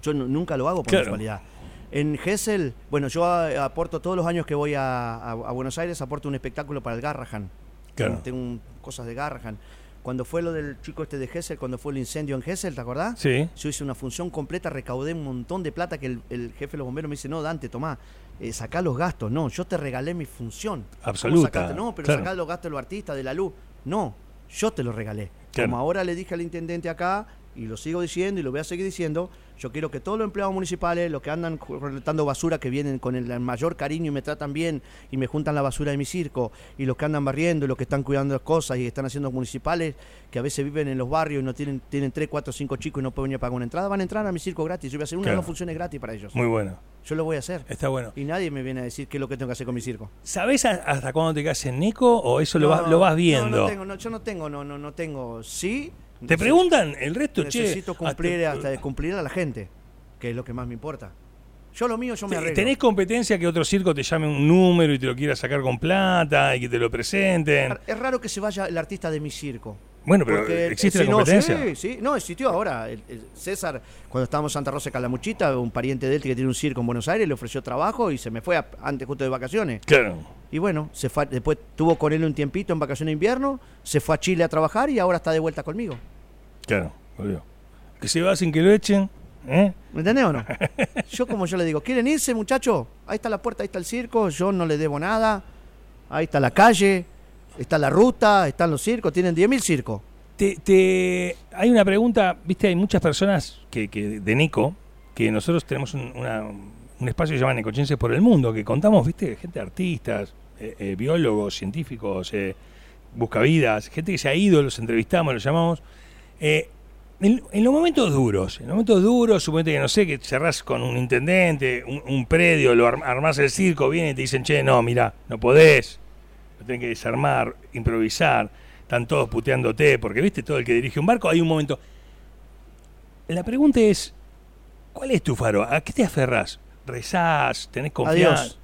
Yo nu- nunca lo hago por Claro. la municipalidad. En Gessel, bueno, yo a- aporto todos los años que voy a, a- a Buenos Aires, aporto un espectáculo para el Garrahan. Claro. Tengo un- cosas de Garrahan. Cuando fue lo del chico este de Gessel, cuando fue el incendio en Gessel, ¿te acordás? Sí. Yo hice una función completa, recaudé un montón de plata que el, el jefe de los bomberos me dice, no, Dante, tomá, eh, sacá los gastos. No, yo te regalé mi función. ¿Cómo Absoluta? No, pero claro. sacá los gastos de los artistas, de la luz. No, yo te lo regalé. Claro. Como ahora le dije al intendente acá, y lo sigo diciendo y lo voy a seguir diciendo, yo quiero que todos los empleados municipales, los que andan recolectando basura, que vienen con el mayor cariño y me tratan bien y me juntan la basura de mi circo, y los que andan barriendo, y los que están cuidando las cosas y están haciendo municipales, que a veces viven en los barrios y no tienen, tienen 3, 4, 5 chicos y no pueden venir a pagar una entrada, van a entrar a mi circo gratis. Yo voy a hacer una Claro. o dos funciones gratis para ellos. Muy bueno. Yo lo voy a hacer. Está bueno. Y nadie me viene a decir qué es lo que tengo que hacer con mi circo. ¿Sabés hasta cuándo te quedas en Nico o eso lo, No, vas, lo vas no, viendo? No, tengo, no, yo no tengo, no, no, no tengo. Sí. ¿Te preguntan el resto? che, Necesito cumplir hasta- hasta de cumplir a la gente, que es lo que más me importa. Yo lo mío, yo me arreglo. ¿Tenés competencia que otro circo te llame un número y te lo quiera sacar con plata y que te lo presenten? Es raro que se vaya el artista de mi circo. Bueno, pero Porque, ¿existe sí, la no, competencia? sí, sí, no, existió ahora. El- el César, cuando estábamos en Santa Rosa de Calamuchita, un pariente de él que tiene un circo en Buenos Aires, le ofreció trabajo y se me fue a- antes justo de vacaciones. Claro. Y bueno, se fue, después tuvo con él un tiempito en vacaciones de invierno, se fue a Chile a trabajar y ahora está de vuelta conmigo. Claro, obvio. Que se va sin que lo echen. ¿eh? ¿Me entendés o no? Yo como yo le digo, ¿quieren irse muchachos? Ahí está la puerta, ahí está el circo, yo no le debo nada, ahí está la calle, Está la ruta, están los circos, tienen 10.000 circos. Te, te- hay una pregunta, viste, hay muchas personas que, que de Neco, que nosotros tenemos un, una- un espacio que se llama Necochenses por el Mundo, que contamos, viste, gente artistas, eh, eh, biólogos, científicos, eh, buscavidas, gente que se ha ido, los entrevistamos, los llamamos. Eh, en, en los momentos duros, en los momentos duros, suponete que no sé, que cerrás con un intendente, un, un predio, lo arm- armás el circo, vienen y te dicen, che, no, mira, no podés, lo tenés que desarmar, improvisar, están todos puteándote, porque viste, todo el que dirige un barco, hay un momento. La pregunta es, ¿cuál es tu faro? ¿A qué te aferrás? ¿Rezás? ¿Tenés confianza? Adiós.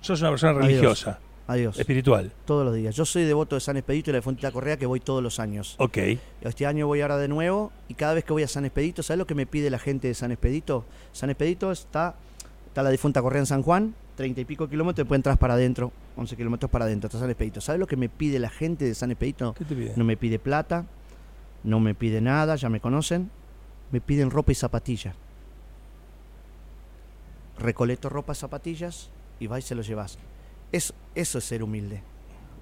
Sos una persona religiosa, Adiós. Espiritual. Todos los días. Yo soy devoto de San Expedito y la de Fuente de la Correa que voy todos los años. Ok. Este año voy ahora de nuevo y cada vez que voy a San Expedito, ¿sabes lo que me pide la gente de San Expedito? San Expedito está, está la difunta Correa en San Juan, treinta y pico kilómetros, después entras para adentro, 11 kilómetros para adentro, está San Expedito. ¿Sabes lo que me pide la gente de San Expedito? ¿Qué te pide? No me pide plata, no me pide nada, ya me conocen. Me piden ropa y zapatillas. Recolecto ropa y zapatillas y vas y se lo llevas. Eso, eso es ser humilde.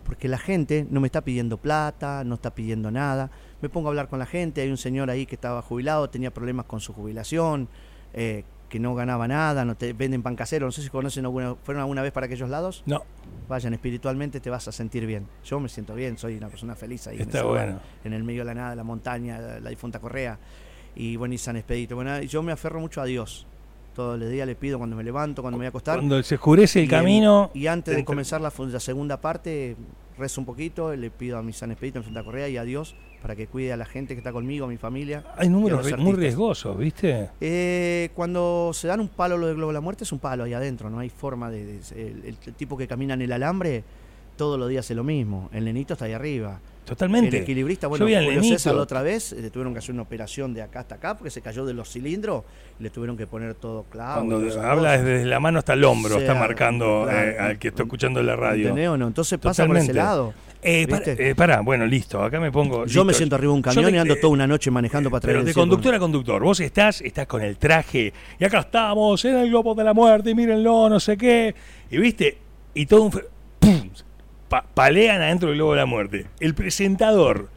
Porque la gente no me está pidiendo plata, no está pidiendo nada. Me pongo a hablar con la gente. Hay un señor ahí que estaba jubilado, tenía problemas con su jubilación, eh, que no ganaba nada, no te venden pan casero. No sé si conocen alguna, fueron alguna vez para aquellos lados. No, Vayan, espiritualmente te vas a sentir bien. Yo me siento bien, soy una persona feliz ahí. en está lugar, bueno. En el medio de la nada, la montaña, la, la difunta Correa. Y bueno, y San Expedito. Bueno, yo me aferro mucho a Dios. Todos los días le pido cuando me levanto, cuando me voy a acostar. Cuando se oscurece el Y camino... Y antes de comenzar la, segunda parte, rezo un poquito, le pido a mi San Expedito en Santa Correa y a Dios para que cuide a la gente que está conmigo, a mi familia. Hay números muy riesgosos, ¿viste? Eh, cuando se dan un palo lo de Globo de la Muerte, es un palo ahí adentro, no hay forma de. de- el, el tipo que camina en el alambre, todos los días hace lo mismo. El nenito está ahí arriba. Totalmente. El equilibrista, bueno, Julio. César otra vez, eh, le tuvieron que hacer una operación de acá hasta acá porque se cayó de los cilindros le tuvieron que poner todo clavo. Cuando habla desde la mano hasta el hombro, O está marcando claro, eh, al que está escuchando la radio. ¿Entendés o no? Entonces pasa por ese Totalmente. lado. Eh, eh, pará, bueno, listo, acá me pongo. Yo me siento arriba de un camión te- y ando eh, toda una noche manejando para traer Pero de conductor a conductor, vos estás, estás con el traje, y acá estamos, en el globo de la muerte, y mírenlo, no sé qué, y viste, y todo un... ¡pum! Pa- palean adentro del globo de la muerte. El presentador.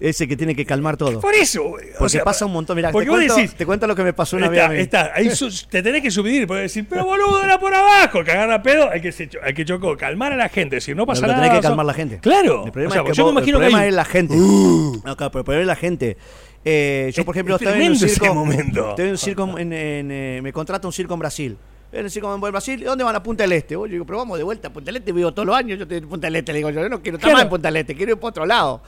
Ese que tiene que calmar todo. Por eso. o Porque sea, pasa un montón. Mirá, porque te vos cuento, decís, te cuento lo que me pasó una vez a Está, mí. está, ahí te tenés que subir, porque decir, pero boludo, era por abajo, que agarra pedo, hay que, se hay que chocó, calmar a la gente, decir, no pasa Pero nada. tenés que calmar la gente. Claro. El problema O sea, es que yo vos- me imagino el que problema hay- es la gente. No, claro, pero el problema es la gente. Eh, yo, por ejemplo, Es estaba en un circo. momento. Estoy en un circo en, en, eh, me contrata un circo en Brasil. En el circo en Brasil, ¿dónde van a Punta del Este? Vos, yo digo, pero vamos de vuelta a Punta del Este, vivo todos los años, yo estoy en Punta del Este, le digo yo, no quiero estar Claro. más en Punta del Este, quiero ir para otro lado.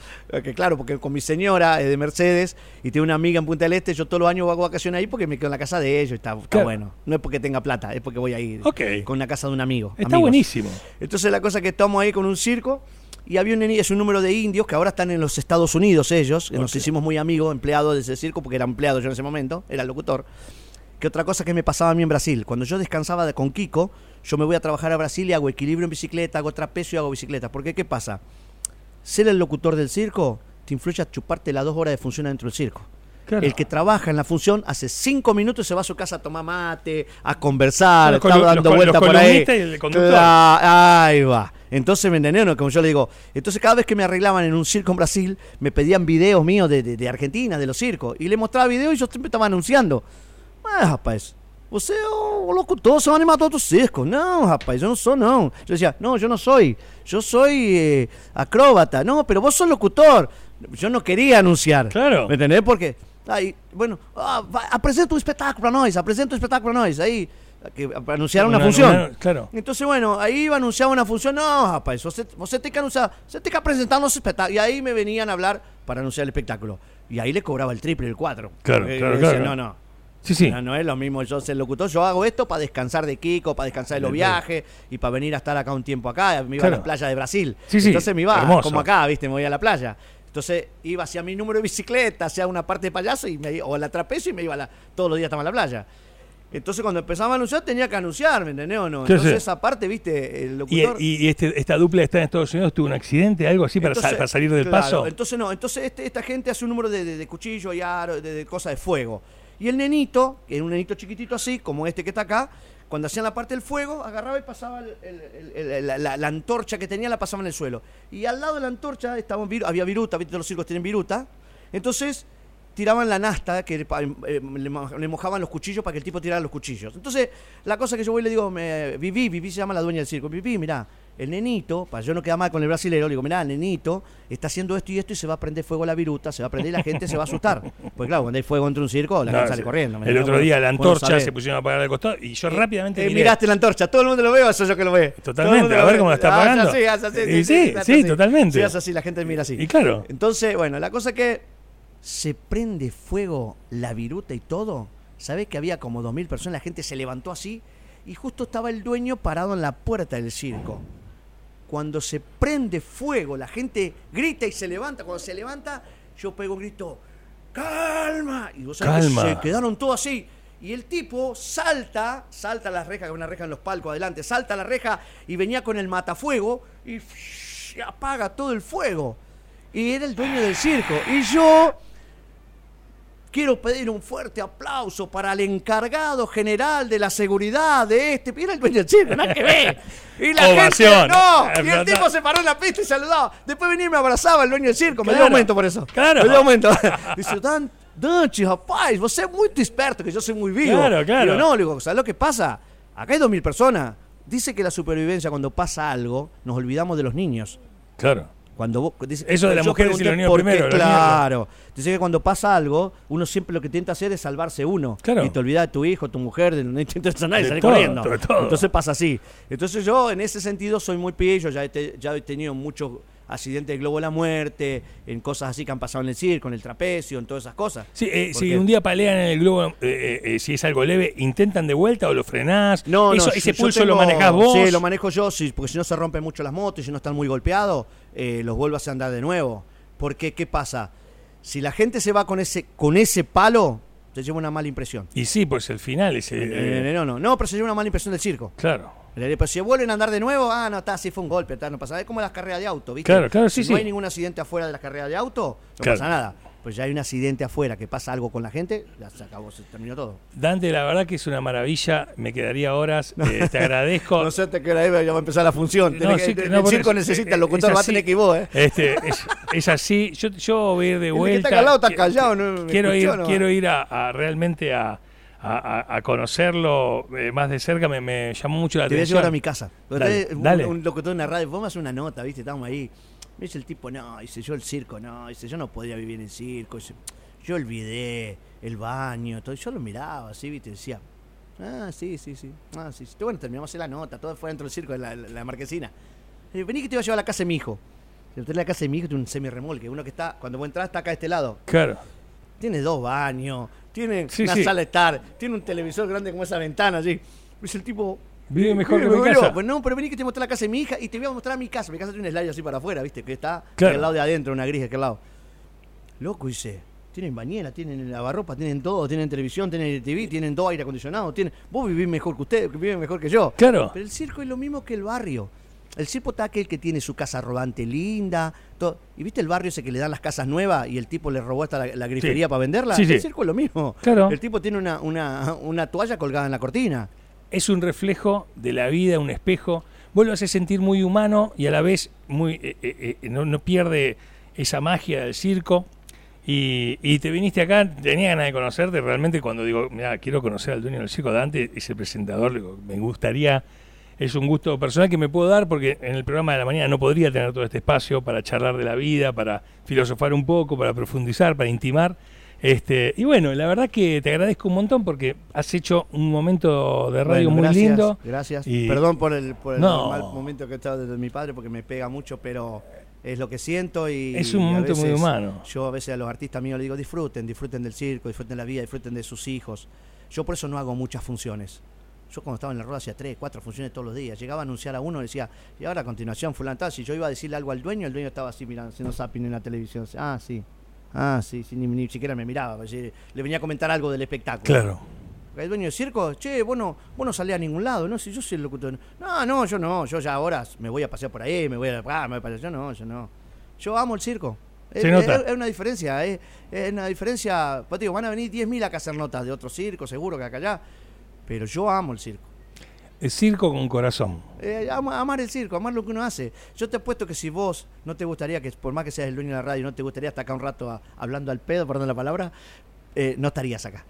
Que claro, porque con mi señora es de Mercedes y tengo una amiga en Punta del Este, yo todos los años hago vacaciones ahí porque me quedo en la casa de ellos, está, está Claro. bueno. No es porque tenga plata, es porque voy a ir Ok. con la casa de un amigo. Está amigos. buenísimo. Entonces la cosa es que estamos ahí con un circo y había un, es un número de indios que ahora están en los Estados Unidos ellos, que nos hicimos muy amigos, empleados de ese circo, porque era empleado yo en ese momento, era el locutor. Que otra cosa que me pasaba a mí en Brasil, cuando yo descansaba de, con Kiko, yo me voy a trabajar a Brasil y hago equilibrio en bicicleta, hago trapecio y hago bicicleta. Porque ¿qué pasa? Ser el locutor del circo te influye a chuparte las dos horas de función dentro del circo. Claro. El que trabaja en la función hace cinco minutos y se va a su casa a tomar mate, a conversar, está dando los col- vuelta los por ahí. y el conductor. Ahí va. Entonces, ¿me no? Como yo le digo. Entonces, cada vez que me arreglaban en un circo en Brasil, me pedían videos míos de, de- de Argentina, de los circos. Y le mostraba videos y yo siempre estaba anunciando. Ah, rapaz, você é o locutor, você é um animador do circo. Não, rapaz, eu não sou, não. Decía, no, yo no soy. Yo soy eh, acróbata. No, pero vos sos locutor. Yo no quería anunciar. Claro. ¿Me entendés? Porque, aí, bueno, ah, apresenta um espetáculo pra nós, apresenta um espetáculo pra nós. Aí, que, para anunciar una, Una- función. una- claro. Entonces, bueno, ahí iba a anunciar una función. No, rapaz, você, você tem que anunciar, você tem que apresentar los espectáculos. Y ahí me venían a hablar para anunciar el espectáculo. Y ahí le cobraba el triple, el cuatro. Claro, Porque claro, decía, claro. No, no. Sí, sí. No, no es lo mismo yo ser locutor. Yo hago esto para descansar de Kiko, para descansar de los viajes y para venir a estar acá un tiempo acá. Me iba a la playa de Brasil. Sí, sí, Entonces me iba hermoso. como acá, ¿viste? Me voy a la playa. Entonces iba hacia mi número de bicicleta, hacia una parte de payaso y me, o a la trapecio y me iba a la, todos los días estaba en la playa. Entonces cuando empezaba a anunciar tenía que anunciar, ¿me entendés o no? Entonces sí. esa parte, ¿viste? El Y, locutor... y- y este, esta dupla está en Estados Unidos, tuvo un accidente, algo así, para, Entonces, sal- para salir del claro, paso. Entonces no, entonces este- esta gente hace un número de, de, de cuchillo y aro, de, de cosas de fuego. Y el nenito, que era un nenito chiquitito así, como este que está acá, cuando hacían la parte del fuego, agarraba y pasaba la, antorcha que tenía, la pasaba en el suelo. Y al lado de la antorcha estaba había viruta, ¿viste? Los circos tienen viruta. Entonces tiraban la nasta, que eh, le, mo- le mojaban los cuchillos para que el tipo tirara los cuchillos. Entonces, la cosa que yo voy y le digo, me, Vivi, Vivi se llama la dueña del circo, Vivi, mirá, el nenito, para yo no quedar mal con el brasilero, le digo, mirá, el nenito está haciendo esto y esto y se va a prender fuego la viruta, se va a prender y la gente se va a asustar. Pues claro, cuando hay fuego entre un circo, la No, gente sale sí. corriendo. ¿me El otro día la antorcha se pusieron a apagar al costado y yo rápidamente Eh, miré. miraste la antorcha, todo el mundo lo ve, o soy yo que lo ve. Totalmente, a ver ve. cómo la está Ah, apagando. sí, así, sí, totalmente. Sí, así, la gente mira así. Y claro. Entonces, bueno, la cosa que se prende fuego la viruta y todo. ¿Sabés que había como 2.000 personas? La gente se levantó así y justo estaba el dueño parado en la puerta del circo. Cuando se prende fuego, la gente grita y se levanta. Cuando se levanta, yo pego un grito, ¡calma! Y vos sabés que se quedaron todos así. Y el tipo salta, salta a la reja, que una reja en los palcos adelante, salta a la reja y venía con el matafuego y apaga todo el fuego. Y era el dueño del circo. Y yo quiero pedir un fuerte aplauso para el encargado general de la seguridad de este. Era el dueño del circo, nada que ver. Y la Ovación. gente, no, y el tipo se paró en la pista y saludaba. Después venía y me abrazaba el dueño del circo. Me dio aumento por eso. Claro. Me dio aumento. Dice, Dan, Danchi, rapaz, você é muito esperto, que yo soy muy vivo. Claro, claro. Digo, no, le digo, ¿sabes lo que pasa? Acá hay dos mil personas. Dice que la supervivencia, cuando pasa algo, nos olvidamos de los niños. Claro. Cuando vos, Eso de niños por qué, primero, Claro. Dice que cuando pasa algo, uno siempre lo que intenta hacer es salvarse uno. Claro. Y te olvidas de tu hijo, tu mujer, de, no intentas a nadie, todo, corriendo. de todo. Entonces pasa así. Entonces yo, en ese sentido, soy muy pillo. Ya he, te- ya he tenido muchos accidentes de globo de la muerte, en cosas así que han pasado en el circo, en el trapecio, en todas esas cosas. Sí, eh, si un día palean en el globo, eh, eh, eh, si es algo leve, ¿intentan de vuelta o lo frenás? No, Eso- no, ese yo- yo pulso lo manejás vos. Sí, lo manejo yo, sí, porque si no se rompen mucho las motos y si no están muy golpeados, eh, los vuelvo a hacer andar de nuevo. Porque, ¿qué pasa? Si la gente se va con ese, con ese palo, se lleva una mala impresión. Y sí, pues el final es. eh, Eh, no, no, no, pero se lleva una mala impresión del circo. claro. Pero si vuelven a andar de nuevo, ah, no, está, sí fue un golpe, está, no pasa nada. Es como las carreras de auto, ¿viste? Claro, claro, sí, si no sí. hay ningún accidente afuera de las carreras de auto, no Claro. pasa nada. Pues ya hay un accidente afuera, que pasa algo con la gente, ya se acabó, se terminó todo. Dante, la verdad que es una maravilla. Me quedaría horas. eh, te agradezco. No sé hasta qué hora iba, ya va a empezar la función. No, sí que- el no, por circo necesita, el locutor va a tener que ir vos, ¿eh? Este, es, es así. Yo, yo voy a ir de El que vuelta. está acá al lado está callado, no quiero ir, no. quiero ir a, a realmente a, a- conocerlo eh, más de cerca. Me, me llamó mucho la Te voy a atención. llevar a mi casa. Dale, un, dale. un locutor de una radio, vos me haces una nota, ¿viste? Estamos ahí. Me dice el tipo, no, dice yo el circo, no, dice yo no podía vivir en el circo. Dice, yo olvidé el baño, todo. Yo lo miraba así, ¿viste? Decía, ah, sí, sí, sí. Ah, sí, sí. Bueno, terminamos la nota, todo fue dentro del circo, de la, la- la marquesina. Digo, Vení que te voy a llevar a la casa de mi hijo. Le a la casa de mi hijo, tiene un semi-remolque. Uno que está, cuando vos entras, está acá a este lado. Claro. Tiene dos baños, tiene Sí, una sí. sala de estar, tiene un televisor grande como esa ventana, así. Es el tipo. Vive mejor que Vive mi mejor. casa. Pues no, pero vení que te muestro la casa de mi hija y te voy a mostrar mi casa. Mi casa tiene un slide así para afuera, ¿viste? Que está Claro. al lado de adentro, una gris de aquel lado. Loco, dice. Tienen bañera, tienen lavarropa, tienen todo, tienen televisión, tienen TV, tienen dos aire acondicionado, tienen. Vos vivís mejor que usted, que viven mejor que yo. Claro. Pero el circo es lo mismo que el barrio. El circo está aquel que tiene su casa rodante linda. todo. ¿Y viste el barrio ese que le dan las casas nuevas y el tipo le robó hasta la, la grifería Sí. para venderla? Sí, sí. El circo es lo mismo. Claro. El tipo tiene una, una, una toalla colgada en la cortina. es un reflejo de la vida, un espejo. Vos lo hace sentir muy humano y a la vez muy eh, eh, eh, no, no pierde esa magia del circo. Y, y te viniste acá, tenía ganas de conocerte. Realmente, cuando digo, mira, quiero conocer al dueño del circo, Dante, ese presentador, digo, me gustaría. Es un gusto personal que me puedo dar porque en el programa de la mañana no podría tener todo este espacio para charlar de la vida, para filosofar un poco, para profundizar, para intimar. Este, y bueno, la verdad que te agradezco un montón porque has hecho un momento de radio Bueno, muy gracias, lindo. Gracias. Y- Perdón por el, por el No. mal momento que he estado desde mi padre porque me pega mucho, pero es lo que siento y Es un momento muy humano. Yo a veces a los artistas míos les digo disfruten, disfruten del circo, disfruten la vida, disfruten de sus hijos. Yo por eso no hago muchas funciones. Yo cuando estaba en la rueda hacía tres, cuatro funciones todos los días. Llegaba a anunciar a uno decía, y ahora a continuación fulano tal, si yo iba a decirle algo al dueño, el dueño estaba así mirando, haciendo zapping en la televisión. Ah, sí. Ah, sí, sí, ni, ni siquiera me miraba. pues, eh, Le venía a comentar algo del espectáculo. Claro. El dueño del circo, che, vos no, vos no salés a ningún lado, ¿no? Si yo soy el locutor. No, no, yo no, yo ya ahora me voy a pasear por ahí, me voy a. Ah, me voy. Yo no, yo no. Yo amo el circo. Es, es- es una diferencia, es, es una diferencia. Pues digo, van a venir 10.000 acá a hacer notas de otro circo, seguro que acá allá. Pero yo amo el circo. Es circo con corazón. Eh, am- amar el circo, amar lo que uno hace. Yo te apuesto que si vos no te gustaría, que por más que seas el dueño de la radio, no te gustaría estar acá un rato a- hablando al pedo, perdón la palabra, eh, no estarías acá.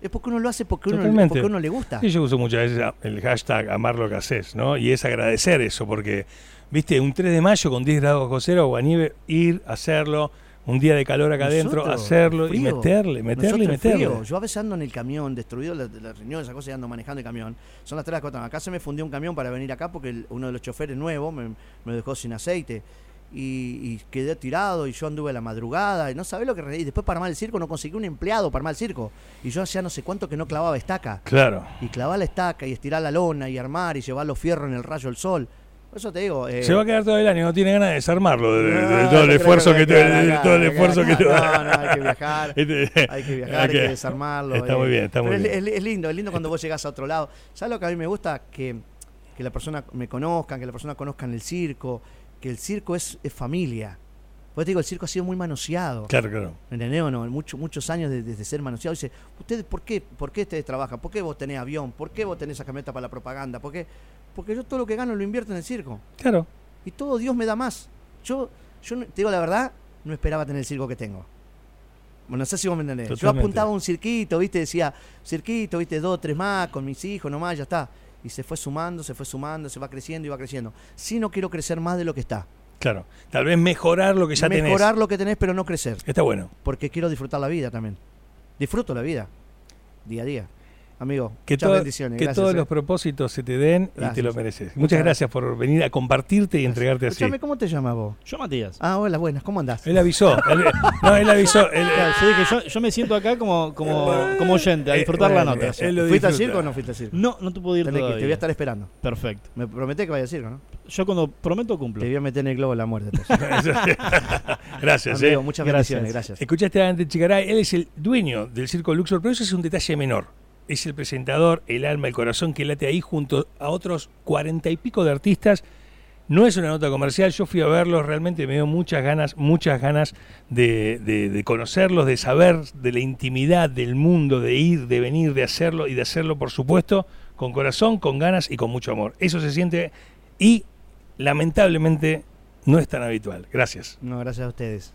Es porque uno lo hace porque uno, porque uno le gusta. Sí, yo uso muchas veces a- el hashtag amar lo que haces, ¿no? Y es agradecer eso, porque, viste, un 3 de mayo con 10 grados bajo cero o a nieve, ir, hacerlo, un día de calor acá adentro, hacerlo y meterle, meterle y frío. meterle. Yo a veces ando en el camión, destruido la, la riñón, esa cosa, y ando manejando el camión. Son las 3 de la cuatro. Acá se me fundió un camión para venir acá porque el- uno de los choferes nuevos me, me dejó sin aceite. Y, y quedé tirado y yo anduve a la madrugada y no sabés lo que... re- Y después para armar el circo no conseguí un empleado para armar el circo. Y yo hacía no sé cuánto que no clavaba estaca. Claro. Y clavar la estaca y estirar la lona y armar y llevar los fierros en el rayo del sol. Por eso te digo... eh, Se va a quedar todo el año, no tiene ganas de desarmarlo, de, de- de no, todo el esfuerzo que te, todo el esfuerzo que No, no, hay que viajar. Este- Hay que viajar, hay que desarmarlo. Está eh. muy bien, está muy bien. Es, es lindo, es lindo cuando vos llegás a otro lado. ¿Sabes lo que a mí me gusta? Que, que la persona me conozcan, que la persona conozcan el circo, que el circo es, es familia. Pues te digo, el circo ha sido muy manoseado. Claro, claro. ¿Me entendés o no? Mucho- muchos años de, de- de ser manoseado. Dice, ¿ustedes por qué, por qué ustedes trabajan? ¿Por qué vos tenés avión? ¿Por qué vos tenés esa camioneta para la propaganda? ¿Por qué? Porque yo todo lo que gano lo invierto en el circo. Claro. Y todo Dios me da más. Yo, yo te digo la verdad, no esperaba tener el circo que tengo. Bueno, no sé si vos me entendés. Yo apuntaba a un cirquito, ¿viste? Decía, cirquito, ¿viste? Dos, tres más, con mis hijos nomás, ya está. Y se fue sumando, se fue sumando, se va creciendo y va creciendo. Si no quiero crecer más de lo que está. Claro. Tal vez mejorar lo que ya Mejorar tenés. lo que tenés, pero no crecer. Está bueno. Porque quiero disfrutar la vida también. Disfruto la vida. Día a día. Amigo, Que, muchas todo- bendiciones. que gracias, todos eh. los propósitos se te den y te lo mereces. Muchas Muchas gracias por venir a compartirte y entregarte así. Escuchame, ¿cómo te llamas vos? Yo, Matías. Ah, hola, buenas, ¿cómo andás? Él avisó. él- no, él avisó. él- Claro, yo dije, yo, yo me siento acá como, como, como oyente, a disfrutar Eh, la bueno, nota. él lo ¿Fuiste al disfruta. circo o no fuiste al circo? No, no te puedo ir Tenés que- todavía. te voy a estar esperando. Perfecto. Me prometé que vaya al circo, ¿no? Yo cuando prometo cumplo. Te voy a meter en el globo la muerte. entonces. gracias, Amigo, eh. muchas Gracias. gracias. Escuchaste a Dante Chicaray, él es el dueño del Circo Luxor, pero eso es un detalle menor. Es el presentador, el alma, el corazón que late ahí junto a otros cuarenta y pico de artistas. No es una nota comercial, yo fui a verlos, realmente me dio muchas ganas, muchas ganas de, de- conocerlos, de saber de la intimidad del mundo, de ir, de venir, de hacerlo y de hacerlo, por supuesto, con corazón, con ganas y con mucho amor. Eso se siente y lamentablemente no es tan habitual. Gracias. No, gracias a ustedes.